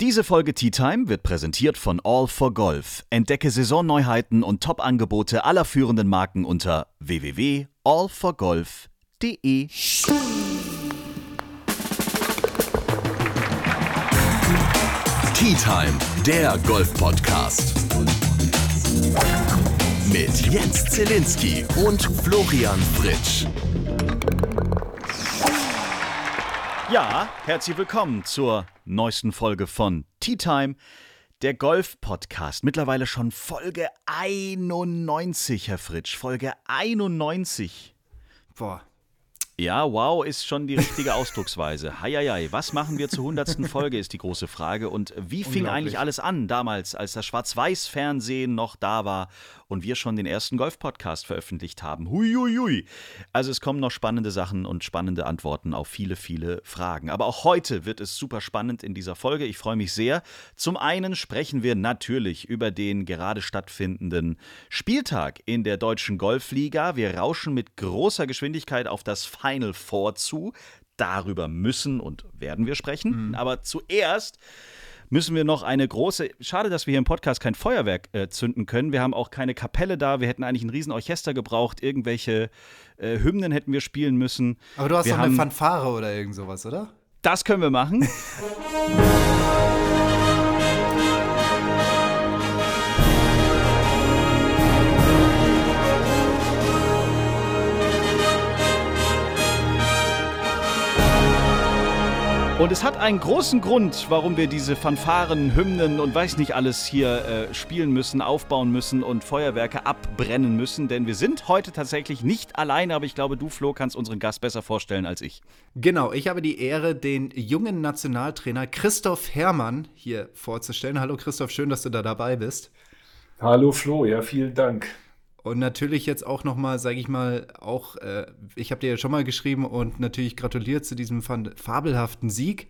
Diese Folge Tea Time wird präsentiert von All for Golf. Entdecke Saisonneuheiten und Top-Angebote aller führenden Marken unter www.allforgolf.de. Tea Time, der Golf-Podcast. Mit Jens Zelinski und Florian Fritsch. Ja, herzlich willkommen zur neuesten Folge von Tea Time, der Golf-Podcast. Mittlerweile schon Folge 91, Herr Fritsch. Folge 91. Boah. Ja, wow ist schon die richtige Ausdrucksweise. Heieiei, was machen wir zur 100. Folge, ist die große Frage. Und wie fing eigentlich alles an damals, als das Schwarz-Weiß-Fernsehen noch da war und wir schon den ersten Golf-Podcast veröffentlicht haben? Huiuiui. Also es kommen noch spannende Sachen und spannende Antworten auf viele, viele Fragen. Aber auch heute wird es super spannend in dieser Folge. Ich freue mich sehr. Zum einen sprechen wir natürlich über den gerade stattfindenden Spieltag in der deutschen Golfliga. Wir rauschen mit großer Geschwindigkeit auf das Final Four zu. Darüber müssen und werden wir sprechen. Mhm. Aber zuerst müssen wir noch eine große. Schade, dass wir hier im Podcast kein Feuerwerk äh, zünden können. Wir haben auch keine Kapelle da. Wir hätten eigentlich ein Riesenorchester gebraucht. Irgendwelche äh, Hymnen hätten wir spielen müssen. Aber du hast wir doch eine Fanfare oder irgend sowas, oder? Das können wir machen. Und es hat einen großen Grund, warum wir diese Fanfaren, Hymnen und weiß nicht alles hier äh, spielen müssen, aufbauen müssen und Feuerwerke abbrennen müssen. Denn wir sind heute tatsächlich nicht alleine, aber ich glaube, du, Flo, kannst unseren Gast besser vorstellen als ich. Genau, ich habe die Ehre, den jungen Nationaltrainer Christoph Herrmann hier vorzustellen. Hallo Christoph, schön, dass du da dabei bist. Hallo Flo, ja, vielen Dank. Und natürlich jetzt auch nochmal, sage ich mal, auch, äh, ich habe dir ja schon mal geschrieben und natürlich gratuliert zu diesem fabelhaften Sieg.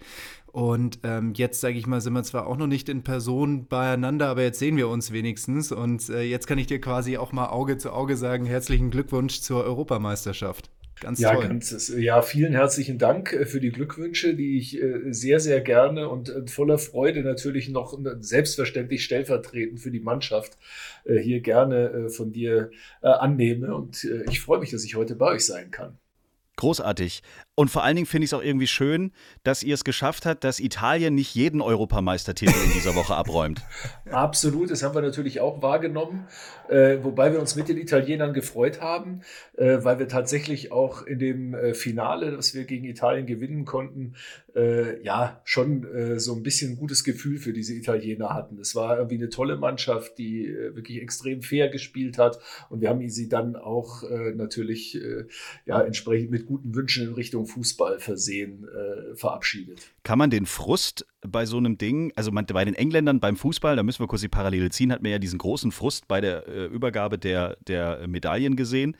Und ähm, jetzt, sage ich mal, sind wir zwar auch noch nicht in Person beieinander, aber jetzt sehen wir uns wenigstens. Und äh, jetzt kann ich dir quasi auch mal Auge zu Auge sagen, herzlichen Glückwunsch zur Europameisterschaft. Ganz ja, toll. Ganz, ja, vielen herzlichen Dank äh, für die Glückwünsche, die ich äh, sehr, sehr gerne und äh, voller Freude natürlich noch selbstverständlich stellvertretend für die Mannschaft hier gerne von dir annehme. Und ich freue mich, dass ich heute bei euch sein kann. Großartig. Und vor allen Dingen finde ich es auch irgendwie schön, dass ihr es geschafft habt, dass Italien nicht jeden Europameistertitel in dieser Woche abräumt. Absolut, das haben wir natürlich auch wahrgenommen, äh, wobei wir uns mit den Italienern gefreut haben, äh, weil wir tatsächlich auch in dem äh, Finale, das wir gegen Italien gewinnen konnten, äh, ja, schon äh, so ein bisschen ein gutes Gefühl für diese Italiener hatten. Es war irgendwie eine tolle Mannschaft, die äh, wirklich extrem fair gespielt hat und wir haben sie dann auch natürlich ja, entsprechend mit guten Wünschen in Richtung Fußball versehen äh, verabschiedet. Kann man den Frust bei so einem Ding, also man, bei den Engländern beim Fußball, da müssen wir kurz die Parallele ziehen, hat man ja diesen großen Frust bei der äh, Übergabe der, der Medaillen gesehen.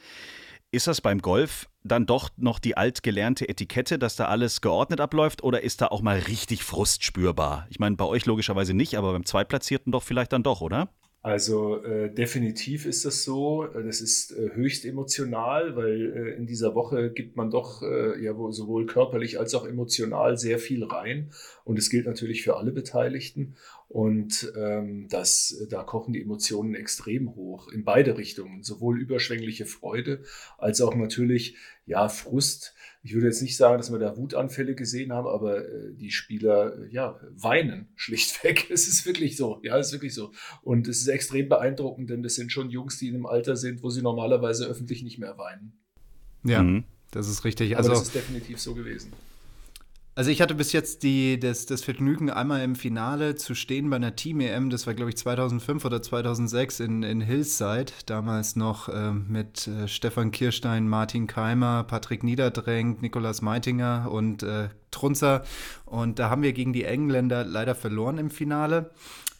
Ist das beim Golf dann doch noch die altgelernte Etikette, dass da alles geordnet abläuft oder ist da auch mal richtig Frust spürbar? Ich meine, bei euch logischerweise nicht, aber beim Zweitplatzierten doch vielleicht dann doch, oder? Also äh, definitiv ist das so. Das ist äh, höchst emotional, weil äh, in dieser Woche gibt man doch äh, ja sowohl körperlich als auch emotional sehr viel rein. Und es gilt natürlich für alle Beteiligten. Und ähm, das, da kochen die Emotionen extrem hoch in beide Richtungen. Sowohl überschwängliche Freude als auch natürlich ja Frust ich würde jetzt nicht sagen, dass wir da Wutanfälle gesehen haben, aber äh, die Spieler äh, ja, weinen schlichtweg. Es ist wirklich so. Ja, es ist wirklich so. Und es ist extrem beeindruckend, denn das sind schon Jungs, die in einem Alter sind, wo sie normalerweise öffentlich nicht mehr weinen. Ja, mhm. das ist richtig. Also, aber das ist definitiv so gewesen. Also ich hatte bis jetzt die, das, das Vergnügen, einmal im Finale zu stehen bei einer Team-EM. Das war, glaube ich, 2005 oder 2006 in, in Hillside. Damals noch äh, mit äh, Stefan Kirstein, Martin Keimer, Patrick Niederdrängt, Nikolaus Meitinger und äh, Trunzer. Und da haben wir gegen die Engländer leider verloren im Finale.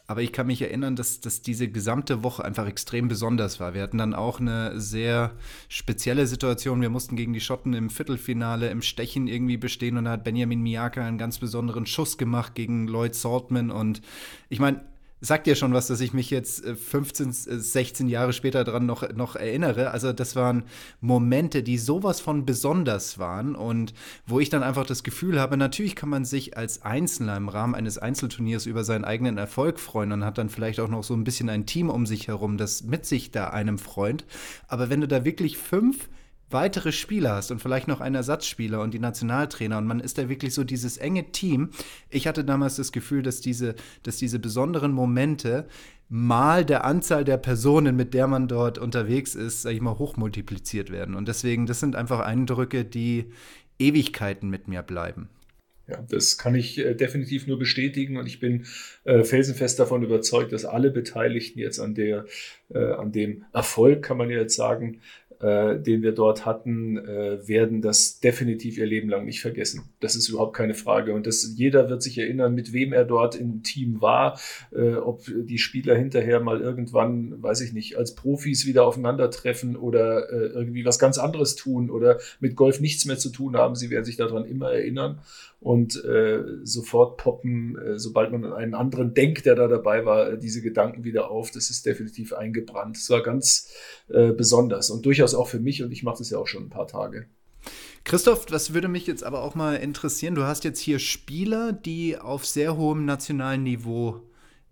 Aber ich kann mich erinnern, dass, dass diese gesamte Woche einfach extrem besonders war. Wir hatten dann auch eine sehr spezielle Situation. Wir mussten gegen die Schotten im Viertelfinale im Stechen irgendwie bestehen und da hat Benjamin Miyaka einen ganz besonderen Schuss gemacht gegen Lloyd Saltman. Und ich meine, sagt ja schon was, dass ich mich jetzt 15, äh, 16 äh, Jahre später daran noch, noch erinnere. Also das waren Momente, die sowas von besonders waren und wo ich dann einfach das Gefühl habe, natürlich kann man sich als Einzelner im Rahmen eines Einzelturniers über seinen eigenen Erfolg freuen und hat dann vielleicht auch noch so ein bisschen ein Team um sich herum, das mit sich da einem freut. Aber wenn du da wirklich fünf weitere Spieler hast und vielleicht noch einen Ersatzspieler und die Nationaltrainer und man ist da wirklich so dieses enge Team. Ich hatte damals das Gefühl, dass diese, dass diese besonderen Momente mal der Anzahl der Personen, mit der man dort unterwegs ist, sag ich mal, hochmultipliziert werden. Und deswegen, das sind einfach Eindrücke, die Ewigkeiten mit mir bleiben. Ja, das kann ich äh, definitiv nur bestätigen und ich bin äh, felsenfest davon überzeugt, dass alle Beteiligten jetzt an der, äh, an dem Erfolg, kann man ja jetzt sagen, äh, den wir dort hatten, äh, werden das definitiv ihr Leben lang nicht vergessen. Das ist überhaupt keine Frage. Und das, jeder wird sich erinnern, mit wem er dort im Team war, äh, ob die Spieler hinterher mal irgendwann, weiß ich nicht, als Profis wieder aufeinandertreffen oder äh, irgendwie was ganz anderes tun oder mit Golf nichts mehr zu tun haben. Sie werden sich daran immer erinnern und äh, sofort poppen, äh, sobald man an einen anderen denkt, der da dabei war, diese Gedanken wieder auf. Das ist definitiv eingebrannt. Es war ganz äh, besonders und durchaus auch für mich und ich mache das ja auch schon ein paar Tage. Christoph, das würde mich jetzt aber auch mal interessieren. Du hast jetzt hier Spieler, die auf sehr hohem nationalen Niveau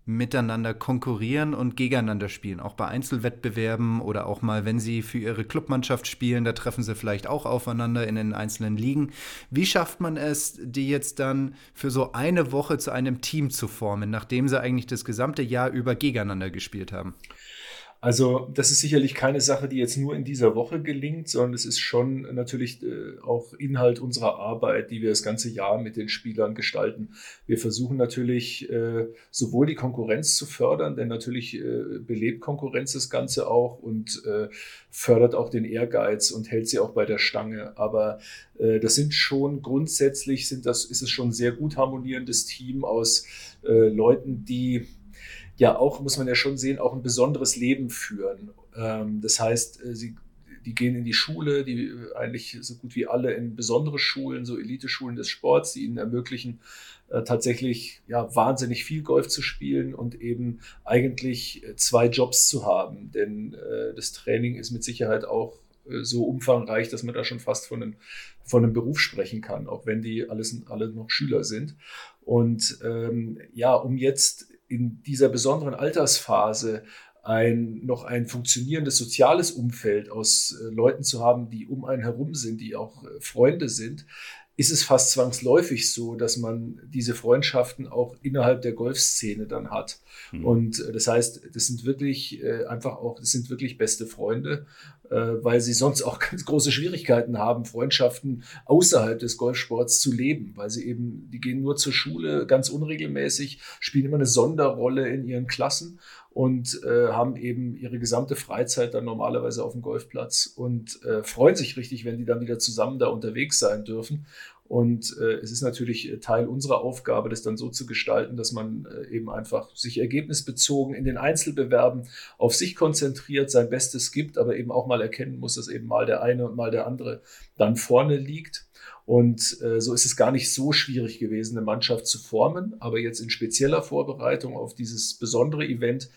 miteinander konkurrieren und gegeneinander spielen. Auch bei Einzelwettbewerben oder auch mal, wenn sie für ihre Clubmannschaft spielen, da treffen sie vielleicht auch aufeinander in den einzelnen Ligen. Wie schafft man es, die jetzt dann für so eine Woche zu einem Team zu formen, nachdem sie eigentlich das gesamte Jahr über gegeneinander gespielt haben? Also das ist sicherlich keine Sache, die jetzt nur in dieser Woche gelingt, sondern es ist schon natürlich äh, auch Inhalt unserer Arbeit, die wir das ganze Jahr mit den Spielern gestalten. Wir versuchen natürlich äh, sowohl die Konkurrenz zu fördern, denn natürlich äh, belebt Konkurrenz das Ganze auch und fördert auch den Ehrgeiz und hält sie auch bei der Stange. Aber das sind schon grundsätzlich sind das, ist es schon ein sehr gut harmonierendes Team aus Leuten, die ja auch, muss man ja schon sehen, auch ein besonderes Leben führen. Ähm, das heißt, äh, sie, die gehen in die Schule, die äh, eigentlich so gut wie alle in besondere Schulen, so Eliteschulen des Sports, die ihnen ermöglichen, äh, tatsächlich ja, wahnsinnig viel Golf zu spielen und eben eigentlich zwei Jobs zu haben. Denn äh, das Training ist mit Sicherheit auch so umfangreich, dass man da schon fast von einem, von einem Beruf sprechen kann, auch wenn die alles, alle noch Schüler sind. Und ähm, ja, um jetzt in dieser besonderen Altersphase ein, noch ein funktionierendes soziales Umfeld aus äh, Leuten zu haben, die um einen herum sind, die auch äh, Freunde sind, ist es fast zwangsläufig so, dass man diese Freundschaften auch innerhalb der Golfszene dann hat. Mhm. Und äh, das heißt, das sind wirklich äh, einfach auch, das sind wirklich beste Freunde, äh, weil sie sonst auch ganz große Schwierigkeiten haben, Freundschaften außerhalb des Golfsports zu leben, weil sie eben, die gehen nur zur Schule ganz unregelmäßig, spielen immer eine Sonderrolle in ihren Klassen und äh, haben eben ihre gesamte Freizeit dann normalerweise auf dem Golfplatz und äh, freuen sich richtig, wenn die dann wieder zusammen da unterwegs sein dürfen. Und äh, es ist natürlich äh, Teil unserer Aufgabe, das dann so zu gestalten, dass man äh, eben einfach sich ergebnisbezogen in den Einzelbewerben auf sich konzentriert, sein Bestes gibt, aber eben auch mal erkennen muss, dass eben mal der eine und mal der andere dann vorne liegt. Und äh, so ist es gar nicht so schwierig gewesen, eine Mannschaft zu formen. Aber jetzt in spezieller Vorbereitung auf dieses besondere Event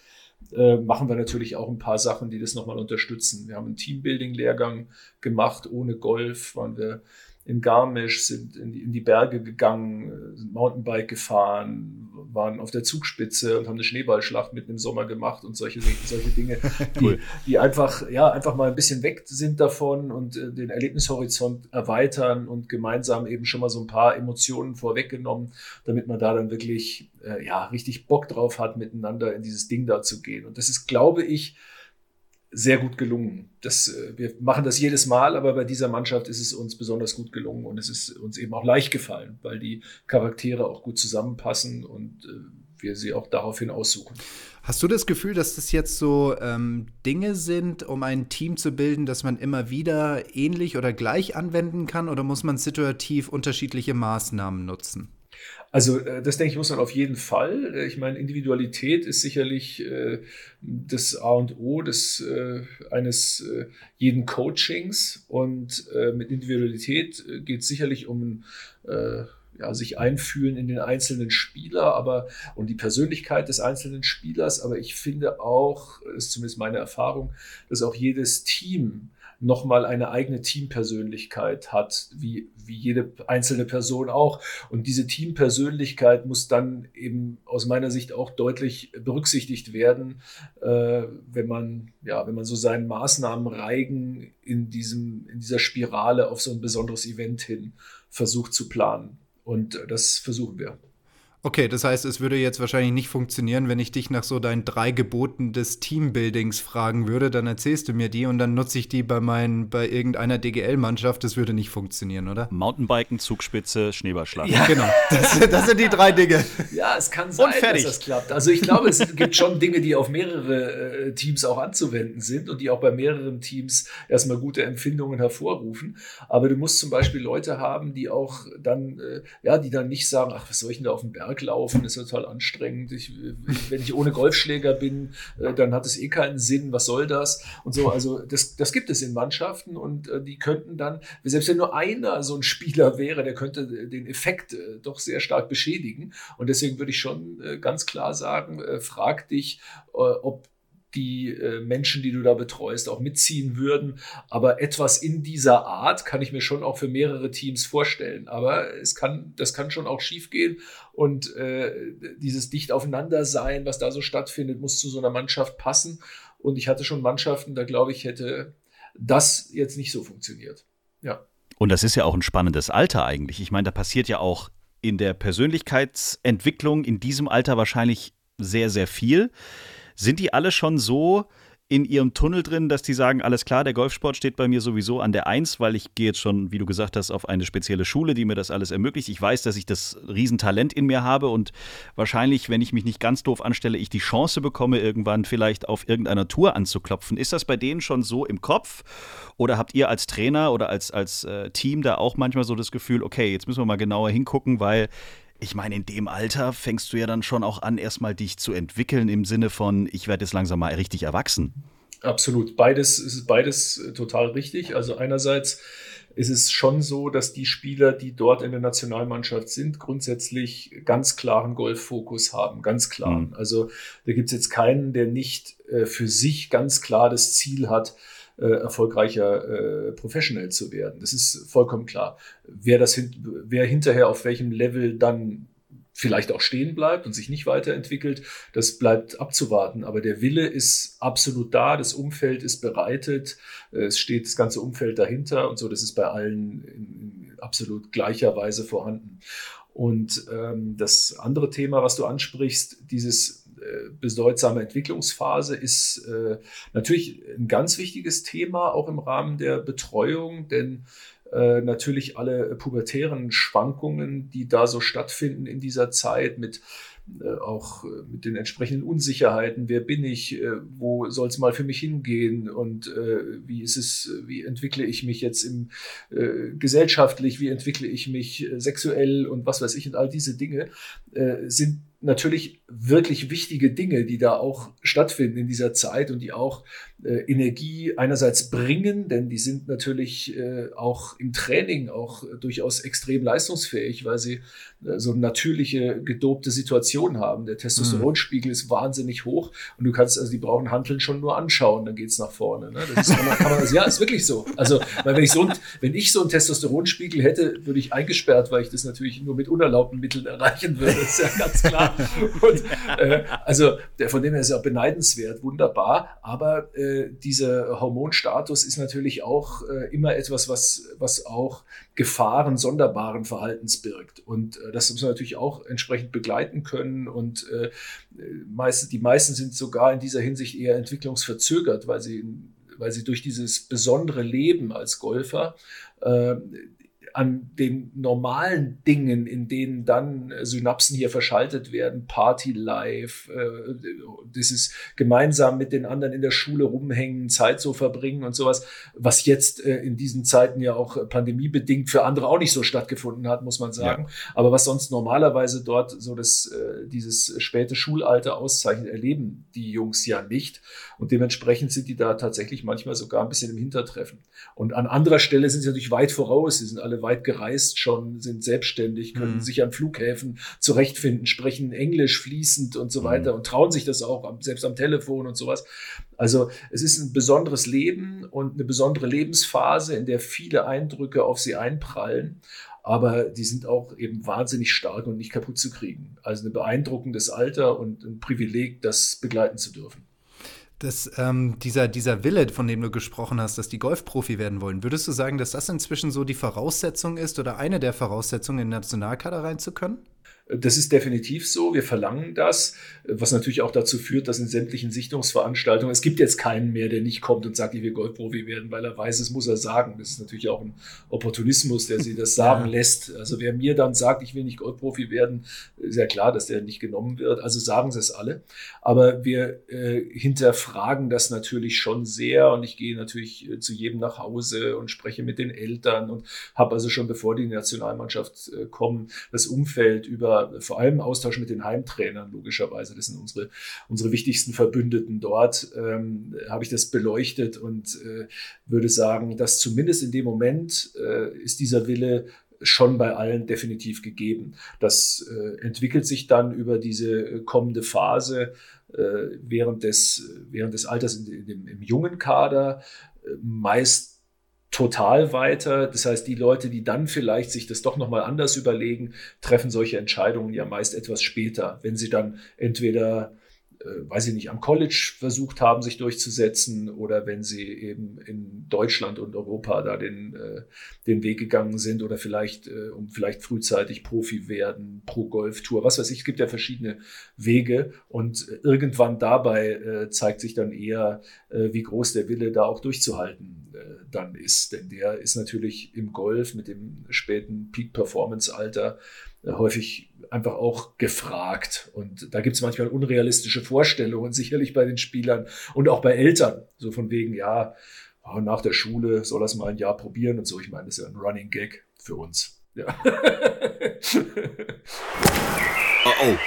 äh, machen wir natürlich auch ein paar Sachen, die das nochmal unterstützen. Wir haben einen Teambuilding-Lehrgang gemacht. Ohne Golf waren wir in Garmisch, sind in die, in die Berge gegangen, sind Mountainbike gefahren, waren auf der Zugspitze und haben eine Schneeballschlacht mitten im Sommer gemacht und solche, solche Dinge, cool. die, die, einfach, ja, einfach mal ein bisschen weg sind davon und äh, den Erlebnishorizont erweitern und gemeinsam eben schon mal so ein paar Emotionen vorweggenommen, damit man da dann wirklich, äh, ja, richtig Bock drauf hat, miteinander in dieses Ding da zu gehen. Und das ist, glaube ich, sehr gut gelungen. Das, äh, wir machen das jedes Mal, aber bei dieser Mannschaft ist es uns besonders gut gelungen und es ist uns eben auch leicht gefallen, weil die Charaktere auch gut zusammenpassen und äh, wir sie auch daraufhin aussuchen. Hast du das Gefühl, dass das jetzt so ähm, Dinge sind, um ein Team zu bilden, das man immer wieder ähnlich oder gleich anwenden kann, oder muss man situativ unterschiedliche Maßnahmen nutzen? Also äh, das denke ich muss man auf jeden Fall. Äh, ich meine, Individualität ist sicherlich äh, das A und O des, eines jeden Coachings und mit Individualität geht es sicherlich um ja, sich einfühlen in den einzelnen Spieler, aber und die Persönlichkeit des einzelnen Spielers. Aber ich finde auch, ist zumindest meine Erfahrung, dass auch jedes Team nochmal eine eigene Teampersönlichkeit hat, wie, wie jede einzelne Person auch. Und diese Teampersönlichkeit muss dann eben aus meiner Sicht auch deutlich berücksichtigt werden, äh, wenn man, ja, wenn man so seinen Maßnahmenreigen in diesem, in dieser Spirale auf so ein besonderes Event hin versucht zu planen. Und das versuchen wir. Okay, das heißt, es würde jetzt wahrscheinlich nicht funktionieren, wenn ich dich nach so deinen drei Geboten des Teambuildings fragen würde, dann erzählst du mir die und dann nutze ich die bei meinen, bei irgendeiner DGL-Mannschaft. Das würde nicht funktionieren, oder? Mountainbiken, Zugspitze, Schneeballschlag. Ja, genau. Das, das, sind die drei Dinge. Ja, es kann sein, dass das klappt. Also ich glaube, es gibt schon Dinge, die auf mehrere äh, Teams auch anzuwenden sind und die auch bei mehreren Teams erstmal gute Empfindungen hervorrufen. Aber du musst zum Beispiel Leute haben, die auch dann, äh, ja, die dann nicht sagen, ach, was soll ich denn da auf dem Berg Berg laufen ist total anstrengend. Ich, wenn ich ohne Golfschläger bin, äh, dann hat es eh keinen Sinn. Was soll das? Und so, also das, das gibt es in Mannschaften und äh, die könnten dann, selbst wenn nur einer so ein Spieler wäre, der könnte den Effekt äh, doch sehr stark beschädigen. Und deswegen würde ich schon ganz klar sagen, frag dich, ob die äh, Menschen, die du da betreust, auch mitziehen würden. Aber etwas in dieser Art kann ich mir schon auch für mehrere Teams vorstellen. Aber es kann, das kann schon auch schiefgehen. Und äh, dieses dicht aufeinander sein, was da so stattfindet, muss zu so einer Mannschaft passen. Und ich hatte schon Mannschaften, da glaube ich, hätte das jetzt nicht so funktioniert. Ja. Und das ist ja auch ein spannendes Alter eigentlich. Ich meine, da passiert ja auch in der Persönlichkeitsentwicklung in diesem Alter wahrscheinlich sehr, sehr viel. Sind die alle schon so in ihrem Tunnel drin, dass die sagen, alles klar, der Golfsport steht bei mir sowieso an der Eins, weil ich gehe jetzt schon, wie du gesagt hast, auf eine spezielle Schule, die mir das alles ermöglicht. Ich weiß, dass ich das Riesentalent in mir habe und wahrscheinlich, wenn ich mich nicht ganz doof anstelle, ich die Chance bekomme, irgendwann vielleicht auf irgendeiner Tour anzuklopfen. Ist das bei denen schon so im Kopf? Oder habt ihr als Trainer oder als, als äh, Team da auch manchmal so das Gefühl, okay, jetzt müssen wir mal genauer hingucken, weil ich meine, in dem Alter fängst du ja dann schon auch an, erstmal dich zu entwickeln im Sinne von, ich werde jetzt langsam mal richtig erwachsen. Absolut. Beides ist beides äh, total richtig. Also einerseits ist es schon so, dass die Spieler, die dort in der Nationalmannschaft sind, grundsätzlich ganz klaren Golffokus haben, ganz klar. Mhm. Also da gibt es jetzt keinen, der nicht äh, für sich ganz klar das Ziel hat, äh, erfolgreicher äh, Professional zu werden. Das ist vollkommen klar. Wer, das wer hinterher auf welchem Level dann vielleicht auch stehen bleibt und sich nicht weiterentwickelt, das bleibt abzuwarten. Aber der Wille ist absolut da, das Umfeld ist bereitet, äh, es steht das ganze Umfeld dahinter und so, das ist bei allen in, absolut gleicher Weise vorhanden. Und ähm, das andere Thema, was du ansprichst, dieses bedeutsame Entwicklungsphase ist äh, natürlich ein ganz wichtiges Thema, auch im Rahmen der Betreuung, denn äh, natürlich alle pubertären Schwankungen, die da so stattfinden in dieser Zeit mit äh, auch äh, mit den entsprechenden Unsicherheiten, wer bin ich, äh, wo soll es mal für mich hingehen und wie ist es, wie entwickle ich mich jetzt im, gesellschaftlich, wie entwickle ich mich sexuell und was weiß ich und all diese Dinge sind natürlich wirklich wichtige Dinge, die da auch stattfinden in dieser Zeit und die auch äh, Energie einerseits bringen, denn die sind natürlich äh, auch im Training auch durchaus extrem leistungsfähig, weil sie äh, so eine natürliche gedobte Situation haben. Der Testosteronspiegel mhm. ist wahnsinnig hoch und du kannst, also die brauchen Handeln schon nur anschauen, dann geht's nach vorne. Ne? Das ist, kann man, kann man, also, ja, ist wirklich so. Also, weil wenn ich so ein, wenn ich so einen Testosteronspiegel hätte, würde ich eingesperrt, weil ich das natürlich nur mit unerlaubten Mitteln erreichen würde. Das ist ja ganz klar. Und, äh, also der, von dem her ist ja beneidenswert, wunderbar. Aber äh, dieser Hormonstatus ist natürlich auch äh, immer etwas, was, was auch Gefahren sonderbaren Verhaltens birgt. Und äh, das muss man natürlich auch entsprechend begleiten können. Und äh, meist, die meisten sind sogar in dieser Hinsicht eher entwicklungsverzögert, weil sie weil sie durch dieses besondere Leben als Golfer äh, an den normalen Dingen, in denen dann äh, Synapsen hier verschaltet werden, Party Life, äh, dieses gemeinsam mit den anderen in der Schule rumhängen, Zeit so verbringen und sowas, was jetzt äh, in diesen Zeiten ja auch pandemiebedingt für andere auch nicht so stattgefunden hat, muss man sagen. Ja. Aber was sonst normalerweise dort so das, dieses späte Schulalter auszeichnet, erleben die Jungs ja nicht. Und dementsprechend sind die da tatsächlich manchmal sogar ein bisschen im Hintertreffen. Und an anderer Stelle sind sie natürlich weit voraus. Sie sind alle weit gereist schon, sind selbstständig, können mhm. sich an Flughäfen zurechtfinden, sprechen Englisch fließend und so mhm. weiter und trauen sich das auch, selbst am Telefon und sowas. Also es ist ein besonderes Leben und eine besondere Lebensphase, in der viele Eindrücke auf sie einprallen aber die sind auch eben wahnsinnig stark und nicht kaputt zu kriegen. Also ein beeindruckendes Alter und ein Privileg, das begleiten zu dürfen. Das, ähm, dieser, dieser Wille, von dem du gesprochen hast, dass die Golfprofi werden wollen, würdest du sagen, dass das inzwischen so die Voraussetzung ist oder eine der Voraussetzungen, in den Nationalkader reinzukönnen? Das ist definitiv so. Wir verlangen das, was natürlich auch dazu führt, dass in sämtlichen Sichtungsveranstaltungen, es gibt jetzt keinen mehr, der nicht kommt und sagt, ich will Golfprofi werden, weil er weiß, es muss er sagen. Das ist natürlich auch ein Opportunismus, der sie das sagen ja. lässt. Also wer mir dann sagt, ich will nicht Golfprofi werden, ist ja klar, dass der nicht genommen wird. Also sagen sie es alle. Aber wir äh, hinterfragen das natürlich schon sehr und ich gehe natürlich äh, zu jedem nach Hause und spreche mit den Eltern und habe also schon bevor die Nationalmannschaft äh, kommen, das Umfeld über vor allem Austausch mit den Heimtrainern, logischerweise. Das sind unsere, unsere wichtigsten Verbündeten dort. Ähm, habe ich das beleuchtet und äh, würde sagen, dass zumindest in dem Moment äh, ist dieser Wille schon bei allen definitiv gegeben. Das äh, entwickelt sich dann über diese äh, kommende Phase äh, während, des, während des Alters in, in dem, im jungen Kader äh, meist total weiter. Das heißt, die Leute, die dann vielleicht sich das doch nochmal anders überlegen, treffen solche Entscheidungen ja meist etwas später, wenn sie dann entweder weiß ich nicht, am College versucht haben, sich durchzusetzen oder wenn sie eben in Deutschland und Europa da den, äh, den Weg gegangen sind oder vielleicht, äh, um vielleicht frühzeitig Profi werden, pro Golftour, was weiß ich, es gibt ja verschiedene Wege und irgendwann dabei äh, zeigt sich dann eher, äh, wie groß der Wille da auch durchzuhalten äh, dann ist, denn der ist natürlich im Golf mit dem späten Peak-Performance-Alter häufig einfach auch gefragt. Und da gibt es manchmal unrealistische Vorstellungen, sicherlich bei den Spielern und auch bei Eltern. So von wegen, ja, oh, nach der Schule soll das mal ein Jahr probieren und so. Ich meine, das ist ja ein Running Gag für uns. Ja. oh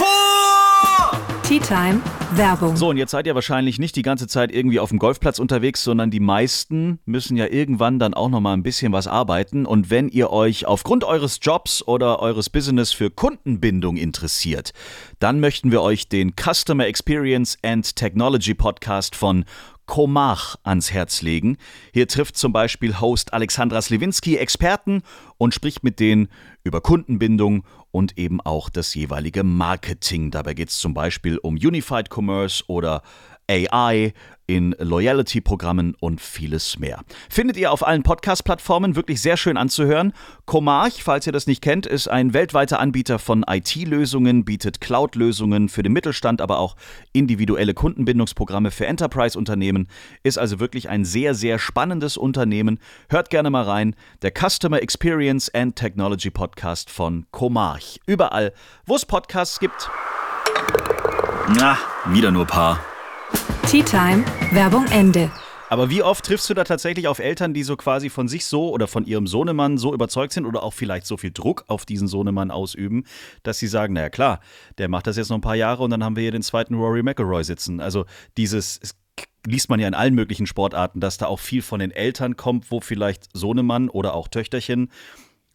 oh. Tea Time Werbung. So, und jetzt seid ihr wahrscheinlich nicht die ganze Zeit irgendwie auf dem Golfplatz unterwegs, sondern die meisten müssen ja irgendwann dann auch noch mal ein bisschen was arbeiten. Und wenn ihr euch aufgrund eures Jobs oder eures Business für Kundenbindung interessiert, dann möchten wir euch den Customer Experience and Technology Podcast von Komach ans Herz legen. Hier trifft zum Beispiel Host Alexandra Slewinski Experten und spricht mit denen über Kundenbindung und eben auch das jeweilige Marketing. Dabei geht es zum Beispiel um Unified Commerce oder AI, in Loyalty-Programmen und vieles mehr. Findet ihr auf allen Podcast-Plattformen wirklich sehr schön anzuhören. Comarch, falls ihr das nicht kennt, ist ein weltweiter Anbieter von IT-Lösungen, bietet Cloud-Lösungen für den Mittelstand, aber auch individuelle Kundenbindungsprogramme für Enterprise-Unternehmen. Ist also wirklich ein sehr, sehr spannendes Unternehmen. Hört gerne mal rein. Der Customer Experience and Technology Podcast von Comarch. Überall, wo es Podcasts gibt. Na, wieder nur Paar. Tea Time, Werbung Ende. Aber wie oft triffst du da tatsächlich auf Eltern, die so quasi von sich so oder von ihrem Sohnemann so überzeugt sind oder auch vielleicht so viel Druck auf diesen Sohnemann ausüben, dass sie sagen, naja klar, der macht das jetzt noch ein paar Jahre und dann haben wir hier den zweiten Rory McElroy sitzen. Also dieses, liest man ja in allen möglichen Sportarten, dass da auch viel von den Eltern kommt, wo vielleicht Sohnemann oder auch Töchterchen,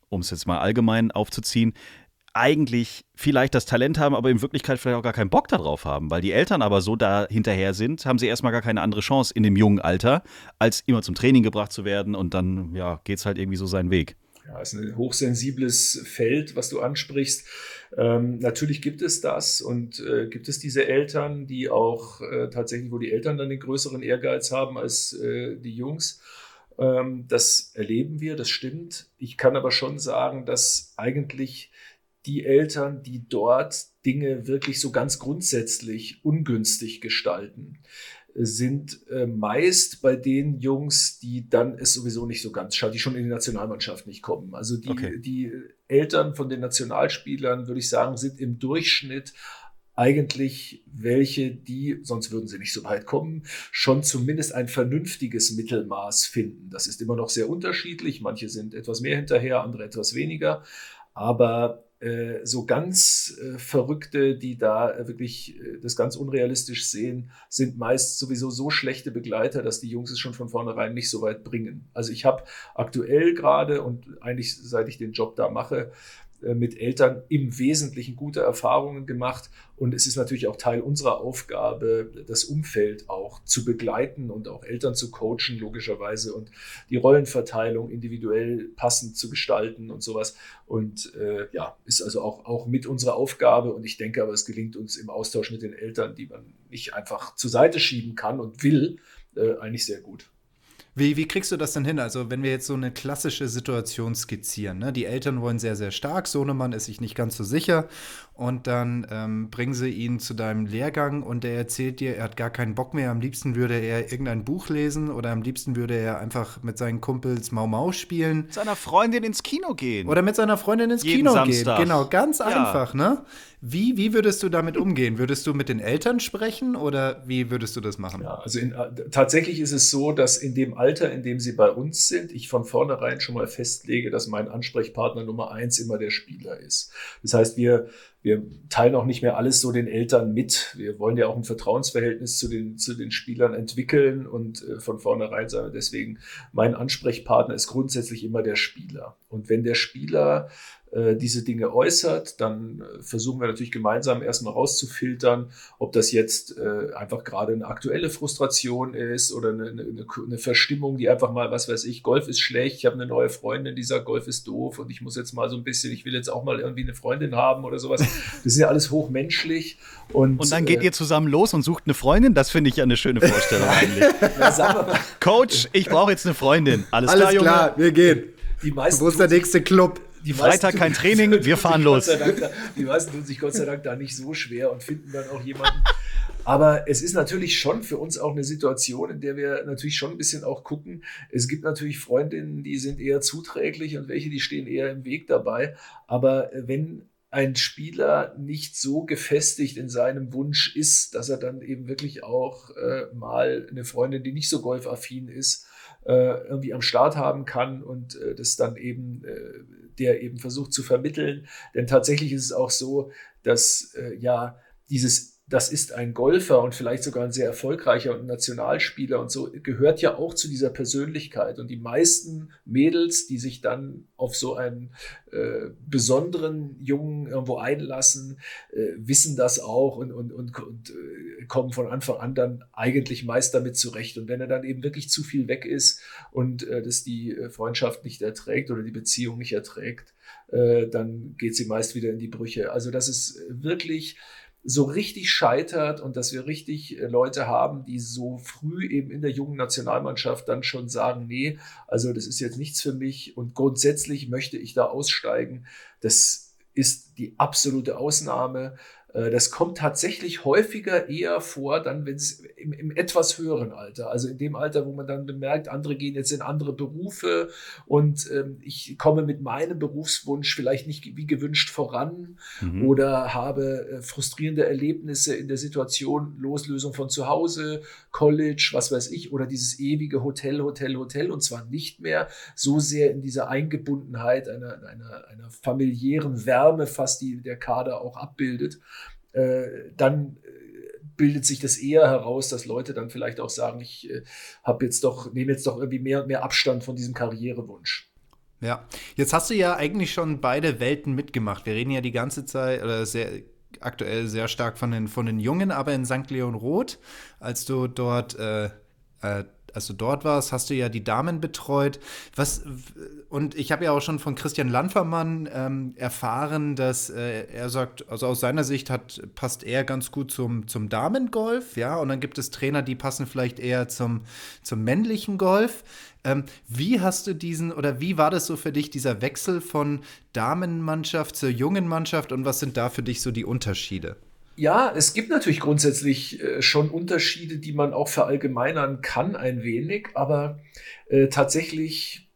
um es jetzt mal allgemein aufzuziehen, eigentlich vielleicht das Talent haben, aber in Wirklichkeit vielleicht auch gar keinen Bock darauf haben, weil die Eltern aber so da hinterher sind, haben sie erstmal gar keine andere Chance in dem jungen Alter, als immer zum Training gebracht zu werden und dann ja, geht es halt irgendwie so seinen Weg. Ja, ist ein hochsensibles Feld, was du ansprichst. Ähm, natürlich gibt es das und äh, gibt es diese Eltern, die auch äh, tatsächlich, wo die Eltern dann den größeren Ehrgeiz haben als äh, die Jungs. Ähm, das erleben wir, das stimmt. Ich kann aber schon sagen, dass eigentlich die Eltern, die dort Dinge wirklich so ganz grundsätzlich ungünstig gestalten, sind äh, meist bei den Jungs, die dann es sowieso nicht so ganz schauen, die schon in die Nationalmannschaft nicht kommen. Also die, okay. die Eltern von den Nationalspielern, würde ich sagen, sind im Durchschnitt eigentlich welche, die, sonst würden sie nicht so weit kommen, schon zumindest ein vernünftiges Mittelmaß finden. Das ist immer noch sehr unterschiedlich. Manche sind etwas mehr hinterher, andere etwas weniger. Aber äh, so ganz äh, Verrückte, die da äh, wirklich äh, das ganz unrealistisch sehen, sind meist sowieso so schlechte Begleiter, dass die Jungs es schon von vornherein nicht so weit bringen. Also ich habe aktuell gerade und eigentlich seit ich den Job da mache, äh, mit Eltern im Wesentlichen gute Erfahrungen gemacht. Und es ist natürlich auch Teil unserer Aufgabe, das Umfeld auch zu begleiten und auch Eltern zu coachen, logischerweise, und die Rollenverteilung individuell passend zu gestalten und sowas. Und äh, ja, ist also auch, auch mit unserer Aufgabe. Und ich denke aber, es gelingt uns im Austausch mit den Eltern, die man nicht einfach zur Seite schieben kann und will, äh, eigentlich sehr gut. Wie, wie kriegst du das denn hin? Also, wenn wir jetzt so eine klassische Situation skizzieren, ne? die Eltern wollen sehr, sehr stark, Sohnemann ist sich nicht ganz so sicher und dann ähm, bringen sie ihn zu deinem Lehrgang und er erzählt dir, er hat gar keinen Bock mehr, am liebsten würde er irgendein Buch lesen oder am liebsten würde er einfach mit seinen Kumpels Mau Mau spielen. Mit seiner Freundin ins Kino gehen. Oder mit seiner Freundin ins Jeden Kino Samstag. gehen. Genau, ganz Ja. einfach, ne? Wie, wie würdest du damit umgehen? Würdest du mit den Eltern sprechen oder wie würdest du das machen? Ja, also in, äh, tatsächlich ist es so, dass in dem Alter, in dem sie bei uns sind, ich von vornherein schon mal festlege, dass mein Ansprechpartner Nummer eins immer der Spieler ist. Das heißt, wir, wir teilen auch nicht mehr alles so den Eltern mit. Wir wollen ja auch ein Vertrauensverhältnis zu den, zu den Spielern entwickeln und äh, von vornherein sagen wir deswegen, mein Ansprechpartner ist grundsätzlich immer der Spieler. Und wenn der Spieler diese Dinge äußert, dann äh, versuchen wir natürlich gemeinsam erstmal rauszufiltern, ob das jetzt äh, einfach gerade eine aktuelle Frustration ist oder eine, eine, eine Verstimmung, die einfach mal, was weiß ich, Golf ist schlecht, ich habe eine neue Freundin, die sagt, Golf ist doof und ich muss jetzt mal so ein bisschen, ich will jetzt auch mal irgendwie eine Freundin haben oder sowas. Das ist ja alles hochmenschlich. Und, Und dann geht äh, ihr zusammen los und sucht eine Freundin. Das finde ich ja eine schöne Vorstellung eigentlich. na, Coach, ich brauche jetzt eine Freundin. Alles, Alles klar, Junge. klar, wir gehen. die meisten Wo ist der nächste Club? Die Freitag kein Training, wir fahren los. Da, die meisten tun sich Gott sei Dank da nicht so schwer und finden dann auch jemanden. Aber es ist natürlich schon für uns auch eine Situation, in der wir natürlich schon ein bisschen auch gucken. Es gibt natürlich Freundinnen, die sind eher zuträglich und welche, die stehen eher im Weg dabei. Aber äh, wenn ein Spieler nicht so gefestigt in seinem Wunsch ist, dass er dann eben wirklich auch äh, mal eine Freundin, die nicht so golfaffin ist, äh, irgendwie am Start haben kann und äh, das dann eben, äh, der eben versucht zu vermitteln. Denn tatsächlich ist es auch so, dass äh, ja dieses das ist ein Golfer und vielleicht sogar ein sehr erfolgreicher und Nationalspieler und so, gehört ja auch zu dieser Persönlichkeit. Und die meisten Mädels, die sich dann auf so einen äh, besonderen Jungen irgendwo einlassen, äh, wissen das auch und, und, und, und äh, kommen von Anfang an dann eigentlich meist damit zurecht. Und wenn er dann eben wirklich zu viel weg ist und äh, das die äh, Freundschaft nicht erträgt oder die Beziehung nicht erträgt, äh, dann geht sie meist wieder in die Brüche. Also das ist wirklich so richtig scheitert und dass wir richtig äh, Leute haben, die so früh eben in der jungen Nationalmannschaft dann schon sagen, nee, also das ist jetzt nichts für mich und grundsätzlich möchte ich da aussteigen. Das ist die absolute Ausnahme. Äh, Das kommt tatsächlich häufiger eher vor, dann wenn es im, im etwas höheren Alter, also in dem Alter, wo man dann bemerkt, andere gehen jetzt in andere Berufe und ähm, ich komme mit meinem Berufswunsch vielleicht nicht wie gewünscht voran Mhm. oder habe äh, frustrierende Erlebnisse in der Situation, Loslösung von zu Hause, College, was weiß ich, oder dieses ewige Hotel, Hotel, Hotel und zwar nicht mehr so sehr in dieser Eingebundenheit einer, einer, einer familiären Wärme, fast die der Kader auch abbildet, äh, dann äh, bildet sich das eher heraus, dass Leute dann vielleicht auch sagen, ich äh, habe jetzt doch, nehme jetzt doch irgendwie mehr und mehr Abstand von diesem Karrierewunsch. Ja, jetzt hast du ja eigentlich schon beide Welten mitgemacht. Wir reden ja die ganze Zeit oder sehr aktuell sehr stark von den, von den Jungen, aber in St. Leon Roth, als du dort äh, äh, als du dort warst, hast du ja die Damen betreut. Was und ich habe ja auch schon von Christian Landfermann ähm, erfahren, dass äh, er sagt, also aus seiner Sicht hat passt er ganz gut zum zum Damengolf, ja. Und dann gibt es Trainer, die passen vielleicht eher zum zum männlichen Golf. Ähm, wie hast du diesen oder wie war das so für dich dieser Wechsel von Damenmannschaft zur jungen Mannschaft und was sind da für dich so die Unterschiede? Ja, es gibt natürlich grundsätzlich äh, schon Unterschiede, die man auch verallgemeinern kann, ein wenig, aber äh, tatsächlich,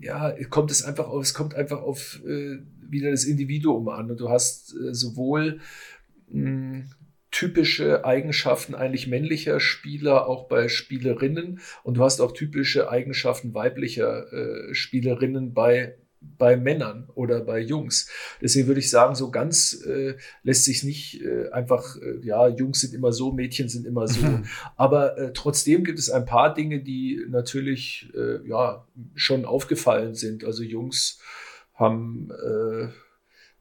ja, kommt es einfach auf, es kommt einfach auf äh, wieder das Individuum an. Und du hast äh, sowohl mh, typische Eigenschaften eigentlich männlicher Spieler auch bei Spielerinnen und du hast auch typische Eigenschaften weiblicher äh, Spielerinnen bei bei Männern oder bei Jungs. Deswegen würde ich sagen, so ganz äh, lässt sich nicht äh, einfach, äh, ja, Jungs sind immer so, Mädchen sind immer so. Aber äh, trotzdem gibt es ein paar Dinge, die natürlich äh, ja schon aufgefallen sind. Also Jungs haben äh,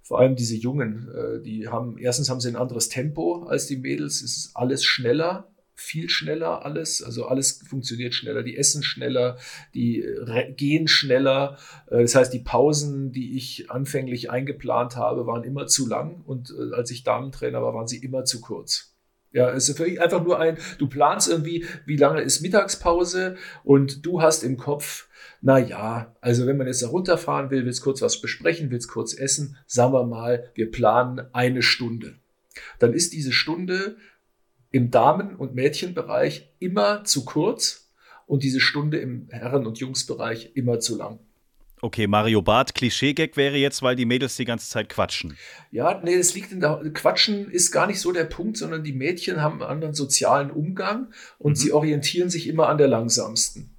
vor allem diese Jungen, die haben, erstens haben sie ein anderes Tempo als die Mädels, es ist alles schneller viel schneller alles. Also alles funktioniert schneller. Die essen schneller, die gehen schneller. Äh, das heißt, die Pausen, die ich anfänglich eingeplant habe, waren immer zu lang. Und äh, als ich Damentrainer war, waren sie immer zu kurz. Ja, es ist einfach nur ein, du planst irgendwie, wie lange ist Mittagspause und du hast im Kopf, na ja, also wenn man jetzt da runterfahren will, willst kurz was besprechen, willst kurz essen, sagen wir mal, wir planen eine Stunde. Dann ist diese Stunde im Damen- und Mädchenbereich immer zu kurz und diese Stunde im Herren- und Jungsbereich immer zu lang. Okay, Mario Barth, Klischee-Gag wäre jetzt, weil die Mädels die ganze Zeit quatschen. Ja, nee, das liegt in der. Quatschen ist gar nicht so der Punkt, sondern die Mädchen haben einen anderen sozialen Umgang und mhm. sie orientieren sich immer an der langsamsten.